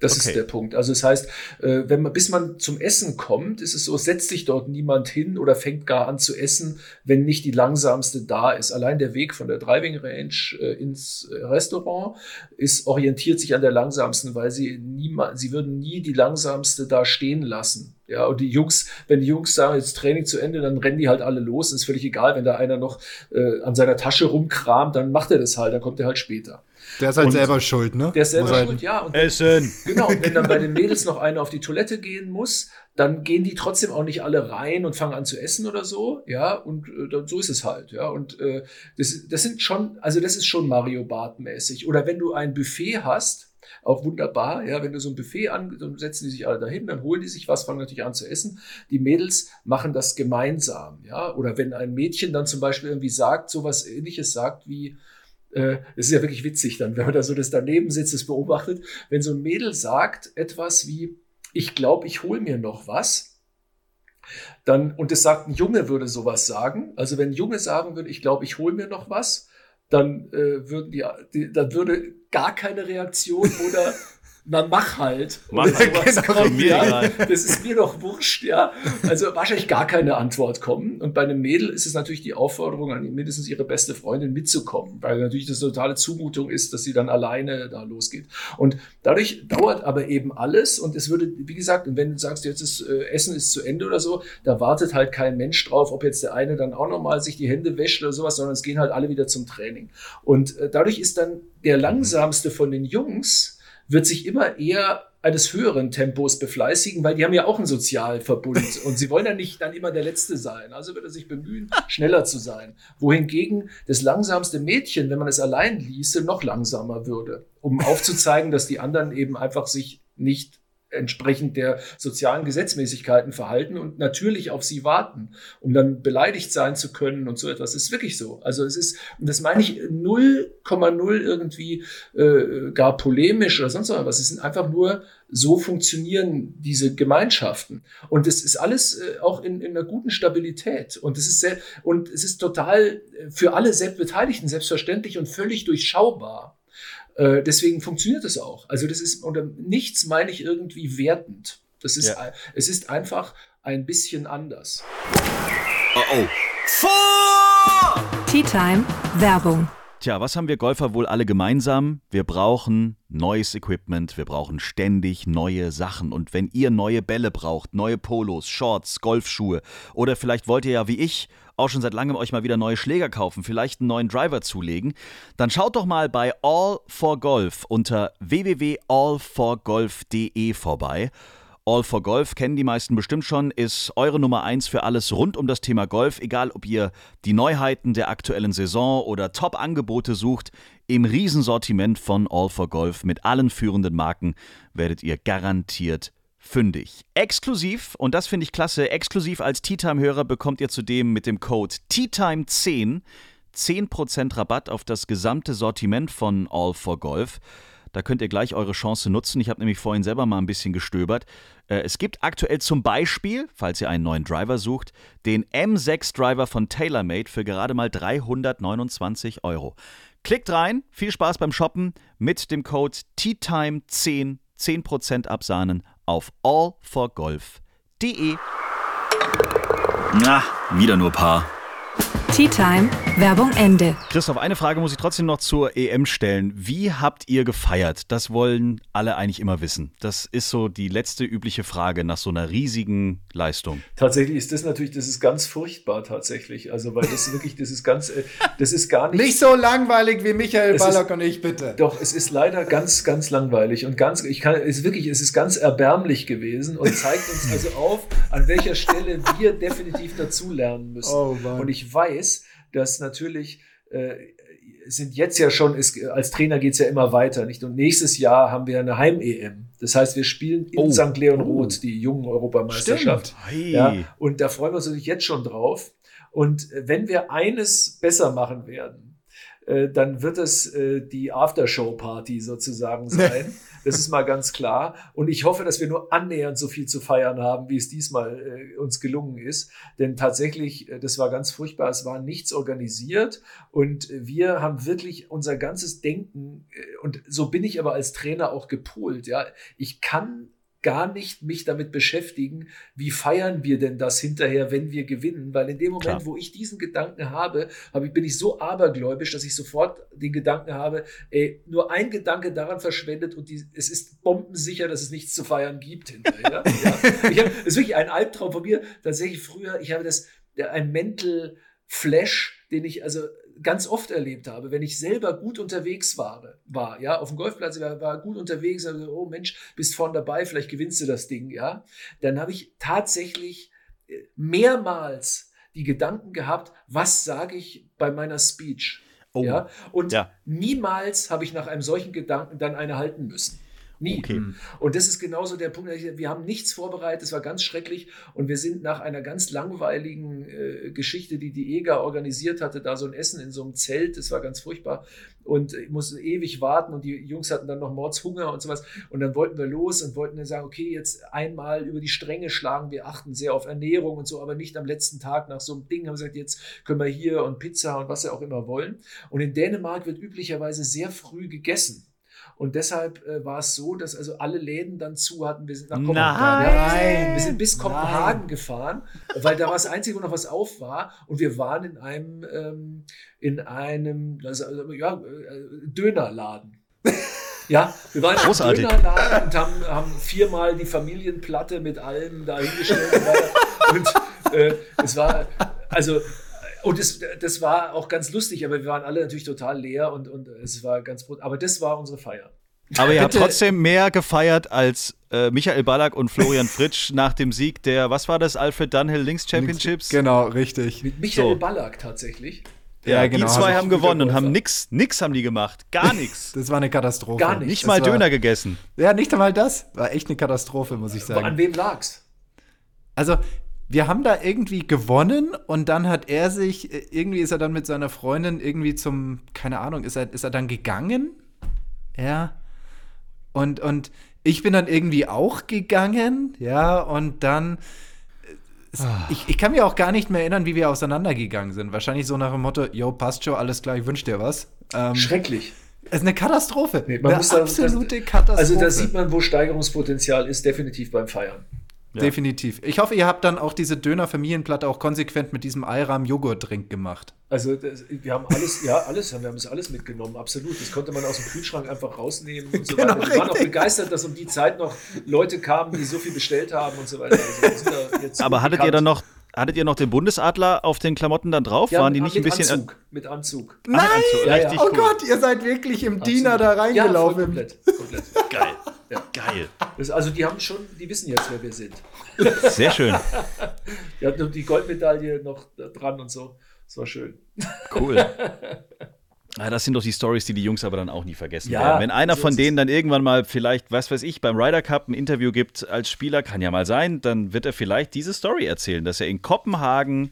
Das okay. ist der Punkt. Also das heißt, äh, wenn man, bis man zum Essen kommt, ist es so, setzt sich dort niemand hin oder fängt gar an zu essen, wenn nicht die langsamste da ist. Allein der Weg von der Driving Range äh, ins äh, Restaurant ist orientiert sich an der langsamsten, weil sie niemand, sie würden nie die langsamste da stehen lassen. Ja, und die Jungs, wenn die Jungs sagen, jetzt Training zu Ende, dann rennen die halt alle los. Ist völlig egal, wenn da einer noch äh, an seiner Tasche rumkramt, dann macht er das halt, dann kommt er halt später. Der ist halt und selber schuld, ne? Der ist selber muss schuld, ja. Und Essen. Genau, und wenn dann bei den Mädels noch einer auf die Toilette gehen muss, dann gehen die trotzdem auch nicht alle rein und fangen an zu essen oder so, ja, und äh, so ist es halt, ja, und äh, das, das sind schon, also das ist schon Mario Bart mäßig. Oder wenn du ein Buffet hast, auch wunderbar. Ja, wenn du so ein Buffet an, dann setzen die sich alle dahin, dann holen die sich was, fangen natürlich an zu essen. Die Mädels machen das gemeinsam. Ja, oder wenn ein Mädchen dann zum Beispiel irgendwie sagt, so was ähnliches sagt wie, äh, es ist ja wirklich witzig dann, wenn man da so das daneben sitzt, das beobachtet, wenn so ein Mädel sagt etwas wie, ich glaube, ich hole mir noch was, dann, und es sagt, ein Junge würde sowas sagen, also wenn ein Junge sagen würde, ich glaube, ich hole mir noch was, dann äh, würden die, die, dann würde gar keine Reaktion oder na mach halt. Mach halt. Genau. Kommt, mir ja. Das ist mir doch wurscht, ja. Also wahrscheinlich gar keine Antwort kommen. Und bei einem Mädel ist es natürlich die Aufforderung an mindestens ihre beste Freundin mitzukommen, weil natürlich das eine totale Zumutung ist, dass sie dann alleine da losgeht. Und dadurch dauert aber eben alles und es würde, wie gesagt, wenn du sagst, jetzt ist äh, Essen ist zu Ende oder so, da wartet halt kein Mensch drauf, ob jetzt der eine dann auch nochmal sich die Hände wäscht oder sowas, sondern es gehen halt alle wieder zum Training. Und äh, dadurch ist dann der langsamste von den Jungs, wird sich immer eher eines höheren Tempos befleißigen, weil die haben ja auch einen Sozialverbund und sie wollen ja nicht dann immer der Letzte sein. Also wird er sich bemühen, schneller zu sein. Wohingegen das langsamste Mädchen, wenn man es allein ließe, noch langsamer würde, um aufzuzeigen, dass die anderen eben einfach sich nicht entsprechend der sozialen Gesetzmäßigkeiten verhalten und natürlich auf sie warten, um dann beleidigt sein zu können und so etwas. Das ist wirklich so. Also es ist, und das meine ich 0,0 irgendwie äh, gar polemisch oder sonst was. Es sind einfach nur so funktionieren diese Gemeinschaften. Und es ist alles äh, auch in, in einer guten Stabilität. Und es ist sehr, und es ist total für alle Selbstbeteiligten selbstverständlich und völlig durchschaubar. Äh, deswegen funktioniert es auch. Also das ist unter nichts meine ich irgendwie wertend. Das ist, ja. es ist einfach ein bisschen anders. Oh oh. Vor! Tea Time Werbung. Tja, was haben wir Golfer wohl alle gemeinsam? Wir brauchen neues Equipment, wir brauchen ständig neue Sachen. Und wenn ihr neue Bälle braucht, neue Polos, Shorts, Golfschuhe oder vielleicht wollt ihr ja wie ich auch schon seit langem euch mal wieder neue Schläger kaufen, vielleicht einen neuen Driver zulegen, dann schaut doch mal bei All for Golf unter www.allforgolf.de vorbei. All for Golf kennen die meisten bestimmt schon, ist eure Nummer 1 für alles rund um das Thema Golf, egal ob ihr die Neuheiten der aktuellen Saison oder Top-Angebote sucht. Im Riesensortiment von All for Golf mit allen führenden Marken werdet ihr garantiert fündig. Exklusiv, und das finde ich klasse, exklusiv als Tea Time-Hörer bekommt ihr zudem mit dem Code TEATIME10 10% Rabatt auf das gesamte Sortiment von All for Golf. Da könnt ihr gleich eure Chance nutzen. Ich habe nämlich vorhin selber mal ein bisschen gestöbert. Äh, es gibt aktuell zum Beispiel, falls ihr einen neuen Driver sucht, den M6 Driver von TaylorMade für gerade mal 329 Euro. Klickt rein, viel Spaß beim Shoppen mit dem Code TEATIME10 10% absahnen auf allforgolf.de. Na, wieder nur Paar. Tea Time, Werbung Ende. Christoph, eine Frage muss ich trotzdem noch zur EM stellen. Wie habt ihr gefeiert? Das wollen alle eigentlich immer wissen. Das ist so die letzte übliche Frage nach so einer riesigen Leistung. Tatsächlich ist das natürlich, das ist ganz furchtbar tatsächlich. Also, weil das wirklich, das ist ganz, äh, das ist gar nicht. Nicht so langweilig wie Michael Ballack und ich, bitte. Doch, es ist leider ganz, ganz langweilig und ganz, ich kann, es ist wirklich, es ist ganz erbärmlich gewesen und zeigt uns also auf, an welcher Stelle wir definitiv dazulernen müssen. Oh Mann. und ich weiß, dass natürlich äh, sind jetzt ja schon, ist, als Trainer geht es ja immer weiter, nicht? Und nächstes Jahr haben wir eine Heim-EM. Das heißt, wir spielen in Oh. St. Leon Oh. Roth die jungen Europameisterschaft. Hey. Ja, und da freuen wir uns natürlich jetzt schon drauf. Und äh, wenn wir eines besser machen werden, äh, dann wird es die Aftershow-Party sozusagen sein. Das ist mal ganz klar. Und ich hoffe, dass wir nur annähernd so viel zu feiern haben, wie es diesmal äh, uns gelungen ist. Denn tatsächlich, äh, das war ganz furchtbar. Es war nichts organisiert und wir haben wirklich unser ganzes Denken, äh, und so bin ich aber als Trainer auch gepolt. Ja, ich kann gar nicht mich damit beschäftigen, wie feiern wir denn das hinterher, wenn wir gewinnen? Weil in dem Moment, Klar. wo ich diesen Gedanken habe, habe ich, bin ich so abergläubisch, dass ich sofort den Gedanken habe, ey, nur ein Gedanke daran verschwendet und die, es ist bombensicher, dass es nichts zu feiern gibt hinterher. ja. Ich hab, das ist wirklich ein Albtraum von mir. Tatsächlich früher, ich habe das, ein Mental Flash, den ich also ganz oft erlebt habe, wenn ich selber gut unterwegs war, war ja, auf dem Golfplatz war, war gut unterwegs, also, oh Mensch, bist vorne dabei, vielleicht gewinnst du das Ding, ja, dann habe ich tatsächlich äh, mehrmals die Gedanken gehabt, was sage ich bei meiner Speech, Oh. ja, und Ja. niemals habe ich nach einem solchen Gedanken dann eine halten müssen. Nie. Okay. Und das ist genauso der Punkt, wir haben nichts vorbereitet, es war ganz schrecklich und wir sind nach einer ganz langweiligen äh, Geschichte, die die EGA organisiert hatte, da so ein Essen in so einem Zelt, das war ganz furchtbar und ich musste ewig warten und die Jungs hatten dann noch Mordshunger und sowas und dann wollten wir los und wollten dann sagen, okay, jetzt einmal über die Stränge schlagen, wir achten sehr auf Ernährung und so, aber nicht am letzten Tag nach so einem Ding, haben wir gesagt, jetzt können wir hier und Pizza und was sie auch immer wollen. Und in Dänemark wird üblicherweise sehr früh gegessen. Und deshalb äh, war es so, dass also alle Läden dann zu hatten. Wir sind nach Kopenhagen. Nein. Ja, wir sind bis Kopenhagen gefahren, weil da war das Einzige, wo noch was auf war. Und wir waren in einem, ähm, in einem also, also, ja, äh, Dönerladen. Ja, wir waren Großartig. im Dönerladen und haben, haben viermal die Familienplatte mit allem da hingestellt. und. Und äh, es war, also, und das, das war auch ganz lustig, aber wir waren alle natürlich total leer und, und es war ganz, aber das war unsere Feier. Aber ihr habt trotzdem mehr gefeiert als äh, Michael Ballack und Florian Fritsch nach dem Sieg der, was war das, Alfred Dunhill Links Championships? Genau, richtig. Mit Michael So. Ballack tatsächlich. Ja, Ja, genau, Die zwei ich haben gewonnen und haben nix, nix haben die gemacht. Gar nichts. Das war eine Katastrophe. Gar nicht. Nicht Das mal war- Döner gegessen. Ja, nicht einmal das. War echt eine Katastrophe, muss ich Aber an sagen. wem lag's? Also, wir haben da irgendwie gewonnen und dann hat er sich, äh, irgendwie ist er dann mit seiner Freundin irgendwie zum, keine Ahnung, ist er, ist er dann gegangen? Ja. Und, und ich bin dann irgendwie auch gegangen, ja, und dann. äh, es- Ich, ich kann mir auch gar nicht mehr erinnern, wie wir auseinandergegangen sind. Wahrscheinlich so nach dem Motto, yo, passt schon, alles klar, ich wünsch dir was. Ähm, Schrecklich. es ist eine Katastrophe. Nee, man eine muss da- absolute das- Katastrophe. Also da sieht man, wo Steigerungspotenzial ist, definitiv beim Feiern. Ja. Definitiv. Ich hoffe, ihr habt dann auch diese Döner-Familienplatte auch konsequent mit diesem Ayram-Joghurt-Drink gemacht. Also das, wir haben alles, ja, alles, wir haben das alles mitgenommen, absolut. Das konnte man aus dem Kühlschrank einfach rausnehmen und so Genau, weiter. Wir waren auch richtig. begeistert, dass um die Zeit noch Leute kamen, die so viel bestellt haben und so weiter. Also wir sind da jetzt Aber hattet ihr dann noch, hattet ihr noch den Bundesadler auf den Klamotten dann drauf? ja, Waren die nicht ein mit bisschen. Anzug, mit Anzug. Ah, mit Anzug. Ja, ja. Richtig Oh. Gott, ihr seid wirklich im Diener da Absolut. Ja, voll reingelaufen. komplett, komplett. Geil. Ja. Geil. Das, also die haben schon, die wissen jetzt, wer wir sind. Sehr schön. Die hatten noch die Goldmedaille noch dran und so. Das war schön. Cool. Ah, das sind doch die Stories, die die Jungs aber dann auch nie vergessen Ja, werden. Wenn einer so von denen dann irgendwann mal vielleicht, was weiß ich, beim Ryder Cup ein Interview gibt als Spieler, kann ja mal sein, dann wird er vielleicht diese Story erzählen, dass er in Kopenhagen,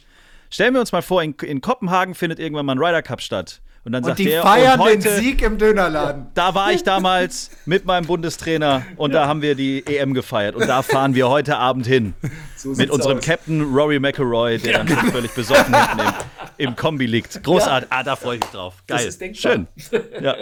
stellen wir uns mal vor, in, in Kopenhagen findet irgendwann mal ein Ryder Cup statt. Und dann Und sagt die er, feiern und den heute, Sieg im Dönerladen. da war ich damals mit meinem Bundestrainer und da haben wir die EM gefeiert und da fahren wir heute Abend hin. So Mit unserem aus. Captain Rory McElroy, der dann völlig besoffen hinten im, im Kombi liegt. Großartig. Ah, da freue ich mich drauf. Geil. Das ist denkbar. Schön. Ja.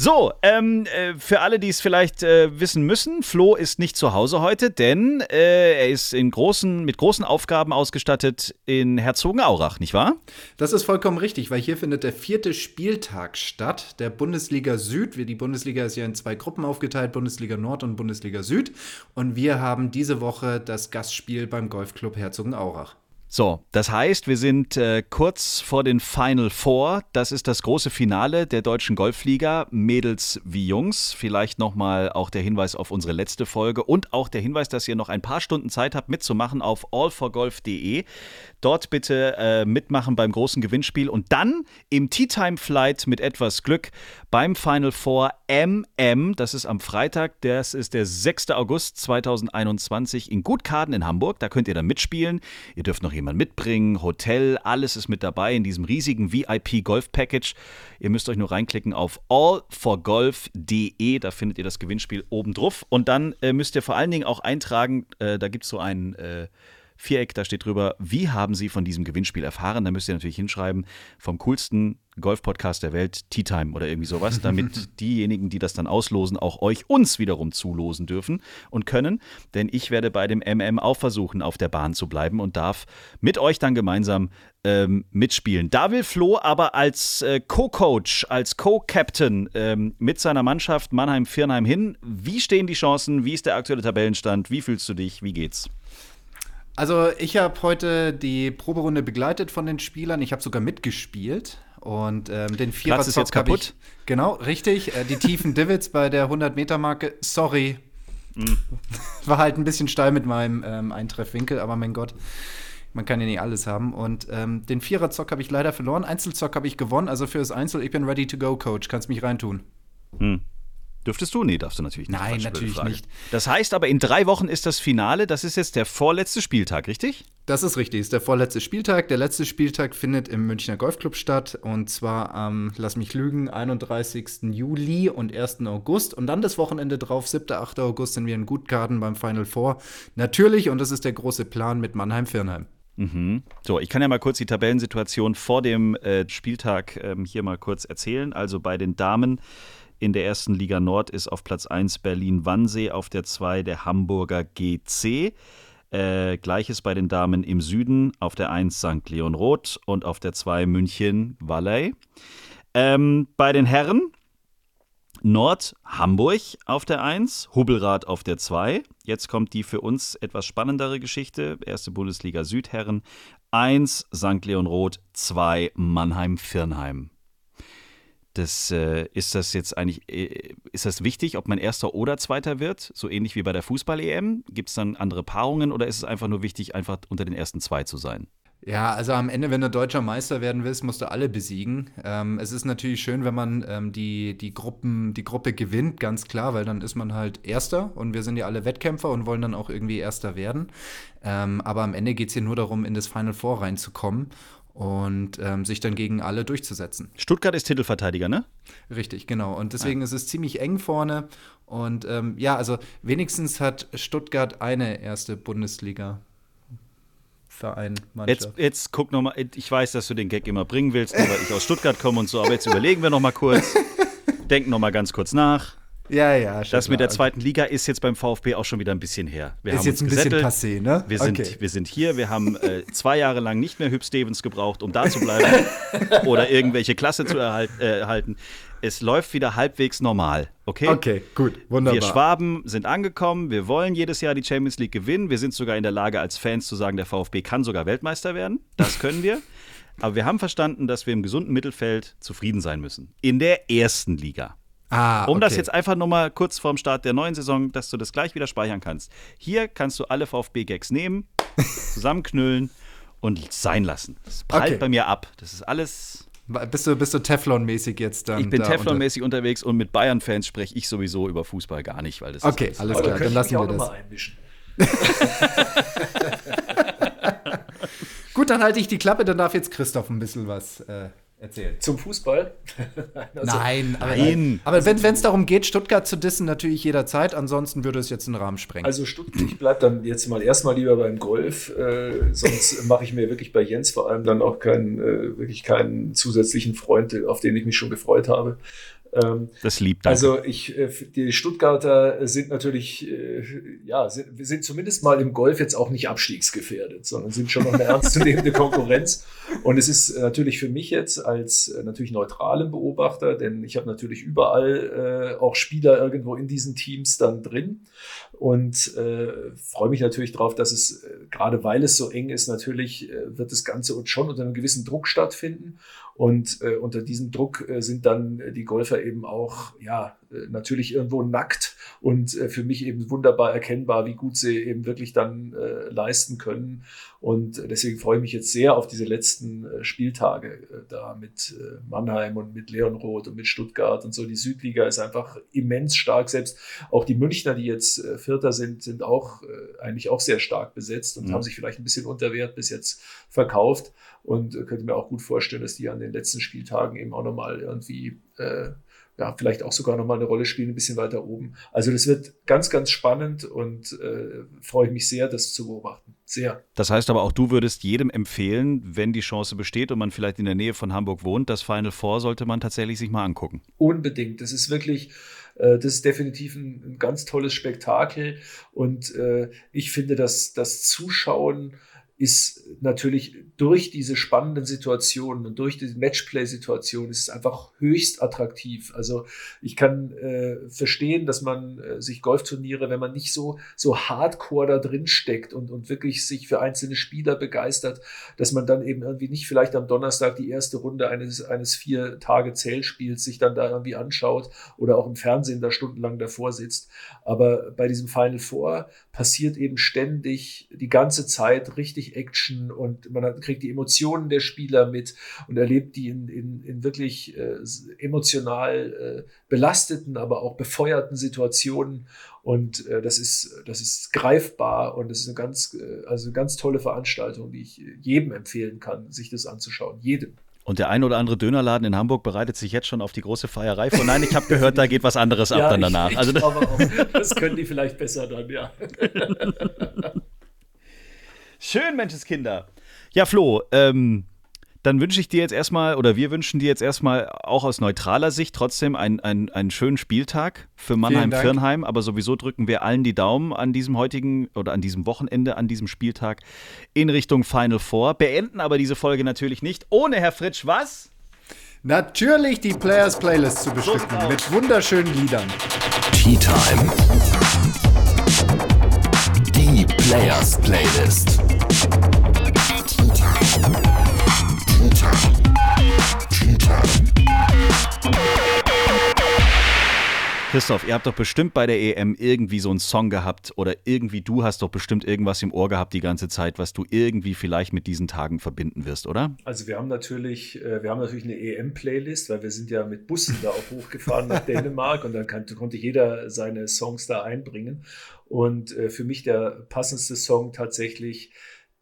So, ähm, äh, für alle, die es vielleicht äh, wissen müssen, Flo ist nicht zu Hause heute, denn äh, er ist in großen, mit großen Aufgaben ausgestattet in Herzogenaurach, nicht wahr? Das ist vollkommen richtig, weil hier findet der vierte Spieltag statt, der Bundesliga Süd. Die Bundesliga ist ja in zwei Gruppen aufgeteilt, Bundesliga Nord und Bundesliga Süd. Und wir haben diese Woche das Gastspiel beim Golfclub Herzogenaurach. So, das heißt, wir sind äh, kurz vor den Final Four. Das ist das große Finale der deutschen Golfliga, Mädels wie Jungs. Vielleicht nochmal auch der Hinweis auf unsere letzte Folge und auch der Hinweis, dass ihr noch ein paar Stunden Zeit habt mitzumachen auf allforgolf.de. Dort bitte äh, mitmachen beim großen Gewinnspiel und dann im Tea Time Flight mit etwas Glück beim Final Four MM. Das ist am Freitag, das ist der 6. August 2021 in Gutkaden in Hamburg. Da könnt ihr dann mitspielen. Ihr dürft noch jemanden mitbringen, Hotel, alles ist mit dabei in diesem riesigen VIP Golf Package. Ihr müsst euch nur reinklicken auf allforgolf.de, da findet ihr das Gewinnspiel oben drauf. Und dann äh, müsst ihr vor allen Dingen auch eintragen, äh, da gibt es so ein äh, Viereck, da steht drüber, wie haben Sie von diesem Gewinnspiel erfahren? Da müsst ihr natürlich hinschreiben, vom coolsten Golf-Podcast der Welt, Tea Time oder irgendwie sowas, damit diejenigen, die das dann auslosen, auch euch uns wiederum zulosen dürfen und können. Denn ich werde bei dem MM auch versuchen, auf der Bahn zu bleiben und darf mit euch dann gemeinsam ähm, mitspielen. Da will Flo aber als äh, Co-Coach, als Co-Captain ähm, mit seiner Mannschaft Mannheim-Firnheim hin. Wie stehen die Chancen? Wie ist der aktuelle Tabellenstand? Wie fühlst du dich? Wie geht's? Also ich habe heute die Proberunde begleitet von den Spielern. Ich habe sogar mitgespielt. Und ähm, den Vierer ist jetzt kaputt. Ich, genau, richtig. Äh, die tiefen Divots bei der 100-Meter-Marke. Sorry. Mhm. War halt ein bisschen steil mit meinem ähm, Eintreffwinkel, aber mein Gott. Man kann ja nicht alles haben. Und ähm, den Vierer-Zock habe ich leider verloren. Einzelzock habe ich gewonnen. Also für das Einzel, ich bin ready to go, Coach. Kannst mich reintun. Mhm. Dürftest du? Nee, darfst du natürlich nicht. Nein, natürlich nicht. Das heißt aber, in drei Wochen ist das Finale. Das ist jetzt der vorletzte Spieltag, richtig? Das ist richtig. Ist der vorletzte Spieltag. Der letzte Spieltag findet im Münchner Golfclub statt. Und zwar am, lass mich lügen, 31. Juli und 1. August. Und dann das Wochenende drauf, 7. 8. August, sind wir in Gutgarten beim Final Four. Natürlich, und das ist der große Plan mit Mannheim-Firnheim. Mhm. So, ich kann ja mal kurz die Tabellensituation vor dem äh, Spieltag ähm, hier mal kurz erzählen. Also bei den Damen in der ersten Liga Nord ist auf Platz 1 Berlin-Wannsee, auf der 2 der Hamburger GC. Äh, Gleiches bei den Damen im Süden, auf der 1 St. Leon Roth und auf der 2 München Valley. Ähm, bei den Herren Nord Hamburg auf der 1, Hubbelrad auf der 2. Jetzt kommt die für uns etwas spannendere Geschichte. Erste Bundesliga Südherren 1 St. Leon Roth, 2 Mannheim Firnheim. Das, äh, ist das jetzt eigentlich, äh, ist das wichtig, ob man Erster oder Zweiter wird? So ähnlich wie bei der Fußball-EM? Gibt es dann andere Paarungen oder ist es einfach nur wichtig, einfach unter den ersten zwei zu sein? Ja, also am Ende, wenn du deutscher Meister werden willst, musst du alle besiegen. Ähm, es ist natürlich schön, wenn man ähm, die, die, Gruppen, die Gruppe gewinnt, ganz klar, weil dann ist man halt Erster und wir sind ja alle Wettkämpfer und wollen dann auch irgendwie Erster werden. Ähm, aber am Ende geht es hier nur darum, in das Final Four reinzukommen und ähm, sich dann gegen alle durchzusetzen. Stuttgart ist Titelverteidiger, ne? Richtig, genau. Und deswegen ja. ist es ziemlich eng vorne. Und ähm, ja, also wenigstens hat Stuttgart eine erste Bundesliga. Verein, Jetzt, jetzt guck nochmal, ich weiß, dass du den Gag immer bringen willst, weil ich aus Stuttgart komme und so, aber jetzt überlegen wir nochmal kurz. Denk nochmal ganz kurz nach. Ja, ja, schon Das mit der zweiten Liga ist jetzt beim VfB auch schon wieder ein bisschen her. Wir ist jetzt ein bisschen passé, ne? Wir sind, okay. wir sind hier, wir haben äh, zwei Jahre lang nicht mehr Hüb Stevens gebraucht, um da zu bleiben oder irgendwelche Klasse zu erhalt, äh, erhalten. Es läuft wieder halbwegs normal, okay? Okay, gut, wunderbar. Wir Schwaben sind angekommen, wir wollen jedes Jahr die Champions League gewinnen. Wir sind sogar in der Lage, als Fans zu sagen, der VfB kann sogar Weltmeister werden. Das können wir. Aber wir haben verstanden, dass wir im gesunden Mittelfeld zufrieden sein müssen. In der ersten Liga. Ah, um okay. das jetzt einfach nochmal kurz vorm Start der neuen Saison, dass du das gleich wieder speichern kannst. Hier kannst du alle VfB-Gags nehmen, zusammenknüllen und sein lassen. Das prallt okay. bei mir ab. Das ist alles. Bist du, bist du Teflon-mäßig jetzt dann? Ich bin Teflon-mäßig unter unterwegs und mit Bayern-Fans spreche ich sowieso über Fußball gar nicht, weil das Okay, alles, alles klar, dann lassen wir das. Gut, dann halte ich die Klappe, dann darf jetzt Christoph ein bisschen was äh, Erzähl. Zum Fußball? also, nein, aber, nein. aber wenn es darum geht, Stuttgart zu dissen, natürlich jederzeit. Ansonsten würde es jetzt einen Rahmen sprengen. Also Stuttgart, ich bleibe dann jetzt mal erstmal lieber beim Golf. Äh, sonst mache ich mir wirklich bei Jens vor allem dann auch keinen, äh, wirklich keinen zusätzlichen Freund, auf den ich mich schon gefreut habe. Ähm, das liebt danke. Also ich, äh, die Stuttgarter sind natürlich, äh, ja, sind, wir sind zumindest mal im Golf jetzt auch nicht abstiegsgefährdet, sondern sind schon noch eine ernstzunehmende Konkurrenz. Und es ist natürlich für mich jetzt als natürlich neutralen Beobachter, denn ich habe natürlich überall äh, auch Spieler irgendwo in diesen Teams dann drin und äh, freue mich natürlich darauf, dass es, äh, gerade weil es so eng ist, natürlich äh, wird das Ganze uns schon unter einem gewissen Druck stattfinden. Und äh, unter diesem Druck äh, sind dann die Golfer eben auch, ja, natürlich irgendwo nackt und äh, für mich eben wunderbar erkennbar, wie gut sie eben wirklich dann äh, leisten können. Und deswegen freue ich mich jetzt sehr auf diese letzten äh, Spieltage äh, da mit äh, Mannheim und mit Leonroth und mit Stuttgart und so. Die Südliga ist einfach immens stark. Selbst auch die Münchner, die jetzt Vierter sind, sind auch eigentlich auch sehr stark besetzt und mhm. haben sich vielleicht ein bisschen unter Wert bis jetzt verkauft. Und könnte mir auch gut vorstellen, dass die an den letzten Spieltagen eben auch nochmal irgendwie ja, vielleicht auch sogar nochmal eine Rolle spielen, ein bisschen weiter oben. Also das wird ganz, ganz spannend und äh, freue ich mich sehr, das zu beobachten. Sehr. Das heißt aber auch, du würdest jedem empfehlen, wenn die Chance besteht und man vielleicht in der Nähe von Hamburg wohnt, das Final Four sollte man tatsächlich sich mal angucken. Unbedingt. Das ist wirklich, äh, das ist definitiv ein, ein, ganz tolles Spektakel und äh, ich finde, dass das Zuschauen ist natürlich durch diese spannenden Situationen und durch diese Matchplay-Situationen ist es einfach höchst attraktiv. Also ich kann äh, verstehen, dass man äh, sich Golfturniere, wenn man nicht so, so hardcore da drin steckt und, und wirklich sich für einzelne Spieler begeistert, dass man dann eben irgendwie nicht vielleicht am Donnerstag die erste Runde eines, eines vier Tage Zählspiels sich dann da irgendwie anschaut oder auch im Fernsehen da stundenlang davor sitzt. Aber bei diesem Final Four passiert eben ständig die ganze Zeit richtig Action und man kriegt die Emotionen der Spieler mit und erlebt die in, in, in wirklich äh, emotional äh, belasteten, aber auch befeuerten Situationen. Und äh, das, ist, das ist greifbar und das ist eine ganz, äh, also eine ganz tolle Veranstaltung, die ich jedem empfehlen kann, sich das anzuschauen. Jedem. Und der ein oder andere Dönerladen in Hamburg bereitet sich jetzt schon auf die große Feierei vor. Nein, ich habe gehört, da geht was anderes ab dann danach. Ich, ich also, auch, das können die vielleicht besser dann, ja. Schön, Menschenskinder. Ja, Flo, ähm, dann wünsche ich dir jetzt erstmal, oder wir wünschen dir jetzt erstmal auch aus neutraler Sicht trotzdem einen, einen, einen schönen Spieltag für Mannheim-Firnheim. Aber sowieso drücken wir allen die Daumen an diesem heutigen oder an diesem Wochenende, an diesem Spieltag in Richtung Final Four. Beenden aber diese Folge natürlich nicht ohne Herr Fritsch was? Natürlich die Players Playlist zu bestücken so mit wunderschönen Liedern. Tea Time. Die Players Playlist. Christoph, ihr habt doch bestimmt bei der EM irgendwie so einen Song gehabt oder irgendwie du hast doch bestimmt irgendwas im Ohr gehabt die ganze Zeit, was du irgendwie vielleicht mit diesen Tagen verbinden wirst, oder? Also wir haben natürlich, äh, wir haben natürlich eine EM-Playlist, weil wir sind ja mit Bussen da auch hochgefahren nach Dänemark und dann kann, konnte jeder seine Songs da einbringen. Und äh, für mich der passendste Song tatsächlich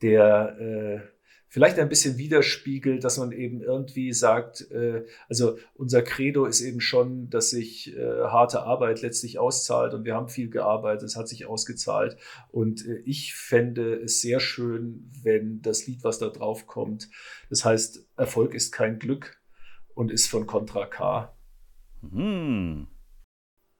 der äh, vielleicht ein bisschen widerspiegelt, dass man eben irgendwie sagt, äh, also unser Credo ist eben schon, dass sich äh, harte Arbeit letztlich auszahlt und wir haben viel gearbeitet, es hat sich ausgezahlt und äh, ich fände es sehr schön, wenn das Lied, was da drauf kommt, das heißt, Erfolg ist kein Glück und ist von Contra K. Hm.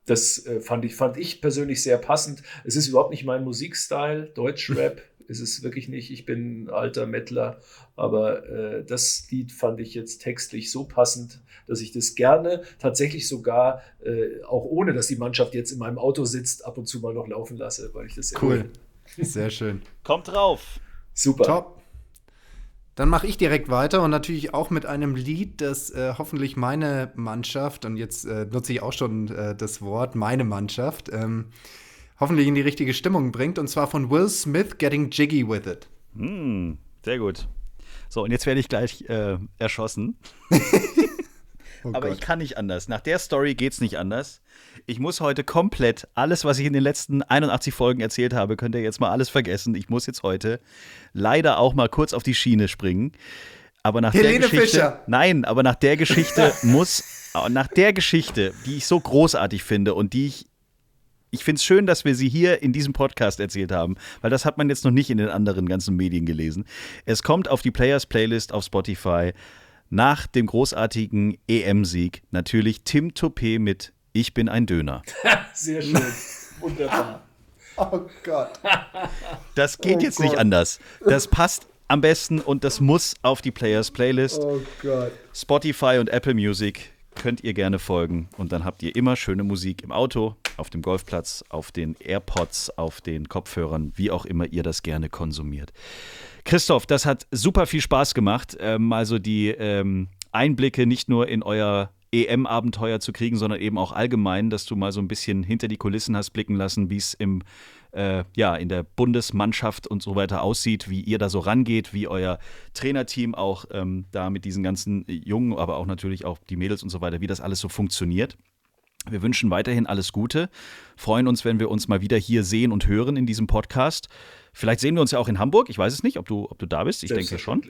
Das äh, fand, ich, fand ich persönlich sehr passend. Es ist überhaupt nicht mein Musikstyle, Deutschrap ist es wirklich nicht. Ich bin ein alter Mettler, aber äh, das Lied fand ich jetzt textlich so passend, dass ich das gerne tatsächlich sogar, äh, auch ohne dass die Mannschaft jetzt in meinem Auto sitzt, ab und zu mal noch laufen lasse, weil ich das sehr cool. Sehr schön. Kommt drauf. Super. Top. Dann mache ich direkt weiter und natürlich auch mit einem Lied, das äh, hoffentlich meine Mannschaft, und jetzt äh, nutze ich auch schon äh, das Wort, meine Mannschaft, ähm, hoffentlich in die richtige Stimmung bringt. Und zwar von Will Smith, Getting Jiggy With It. Mm, sehr gut. So, und jetzt werde ich gleich äh, erschossen. oh Aber Gott. ich kann nicht anders. Nach der Story geht es nicht anders. Ich muss heute komplett alles, was ich in den letzten 81 Folgen erzählt habe, könnt ihr jetzt mal alles vergessen. Ich muss jetzt heute leider auch mal kurz auf die Schiene springen. Aber nach Helene der Geschichte, Fischer. nein, aber nach der Geschichte muss, nach der Geschichte, die ich so großartig finde und die ich ich finde es schön, dass wir sie hier in diesem Podcast erzählt haben, weil das hat man jetzt noch nicht in den anderen ganzen Medien gelesen. Es kommt auf die Players Playlist auf Spotify nach dem großartigen EM-Sieg natürlich Tim Toupé mit Ich bin ein Döner. Sehr schön. Wunderbar. Oh Gott. Das geht Oh jetzt nicht Gott. anders. Das passt am besten und das muss auf die Players Playlist. Oh Gott. Spotify und Apple Music könnt ihr gerne folgen und dann habt ihr immer schöne Musik im Auto, auf dem Golfplatz, auf den AirPods, auf den Kopfhörern, wie auch immer ihr das gerne konsumiert. Christoph, das hat super viel Spaß gemacht, ähm, also die ähm, Einblicke nicht nur in euer EM-Abenteuer zu kriegen, sondern eben auch allgemein, dass du mal so ein bisschen hinter die Kulissen hast blicken lassen, wie es im äh, ja, in der Bundesmannschaft und so weiter aussieht, wie ihr da so rangeht, wie euer Trainerteam auch ähm, da mit diesen ganzen Jungen, aber auch natürlich auch die Mädels und so weiter, wie das alles so funktioniert. Wir wünschen weiterhin alles Gute, freuen uns, wenn wir uns mal wieder hier sehen und hören in diesem Podcast. Vielleicht sehen wir uns ja auch in Hamburg. Ich weiß es nicht, ob du, ob du da bist. Ich denke schon.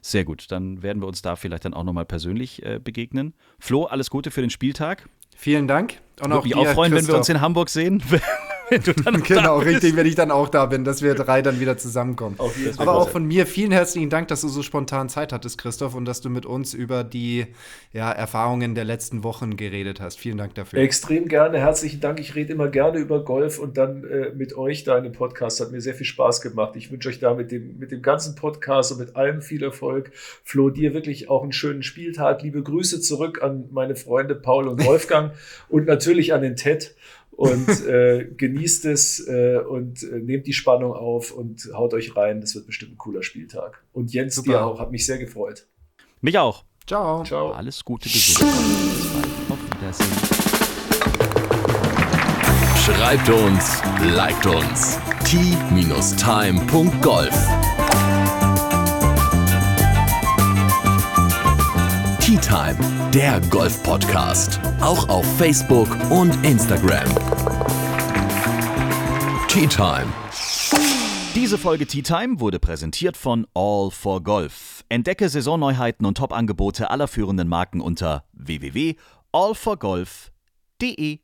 Sehr gut. Dann werden wir uns da vielleicht dann auch nochmal persönlich äh, begegnen. Flo, alles Gute für den Spieltag. Vielen Dank. Und Würde auch mich dir, auch freuen, wenn wir uns Christoph. in Hamburg sehen. wenn du dann Genau, da bist. richtig, wenn ich dann auch da bin, dass wir drei dann wieder zusammenkommen. Auf jeden Fall. Aber auch von mir vielen herzlichen Dank, dass du so spontan Zeit hattest, Christoph, und dass du mit uns über die ja, Erfahrungen der letzten Wochen geredet hast. Vielen Dank dafür. Extrem gerne, herzlichen Dank. Ich rede immer gerne über Golf und dann äh, mit euch da in dem Podcast. Hat mir sehr viel Spaß gemacht. Ich wünsche euch da mit dem, mit dem ganzen Podcast und mit allem viel Erfolg. Flo, dir wirklich auch einen schönen Spieltag. Liebe Grüße zurück an meine Freunde Paul und Wolfgang und natürlich an den Ted. Und äh, genießt es äh, und äh, nehmt die Spannung auf und haut euch rein. Das wird bestimmt ein cooler Spieltag. Und Jens, Super. dir auch. Hat mich sehr gefreut. Mich auch. Ciao. Ciao. Alles Gute, Gesundheit. Bis bald. Auf Wiedersehen. Schreibt uns, liked uns. t-time.golf Tea Time, der Golf-Podcast. Auch auf Facebook und Instagram. Tea Time. Diese Folge Tea Time wurde präsentiert von All for Golf. Entdecke Saisonneuheiten und Top-Angebote aller führenden Marken unter www.allforgolf.de.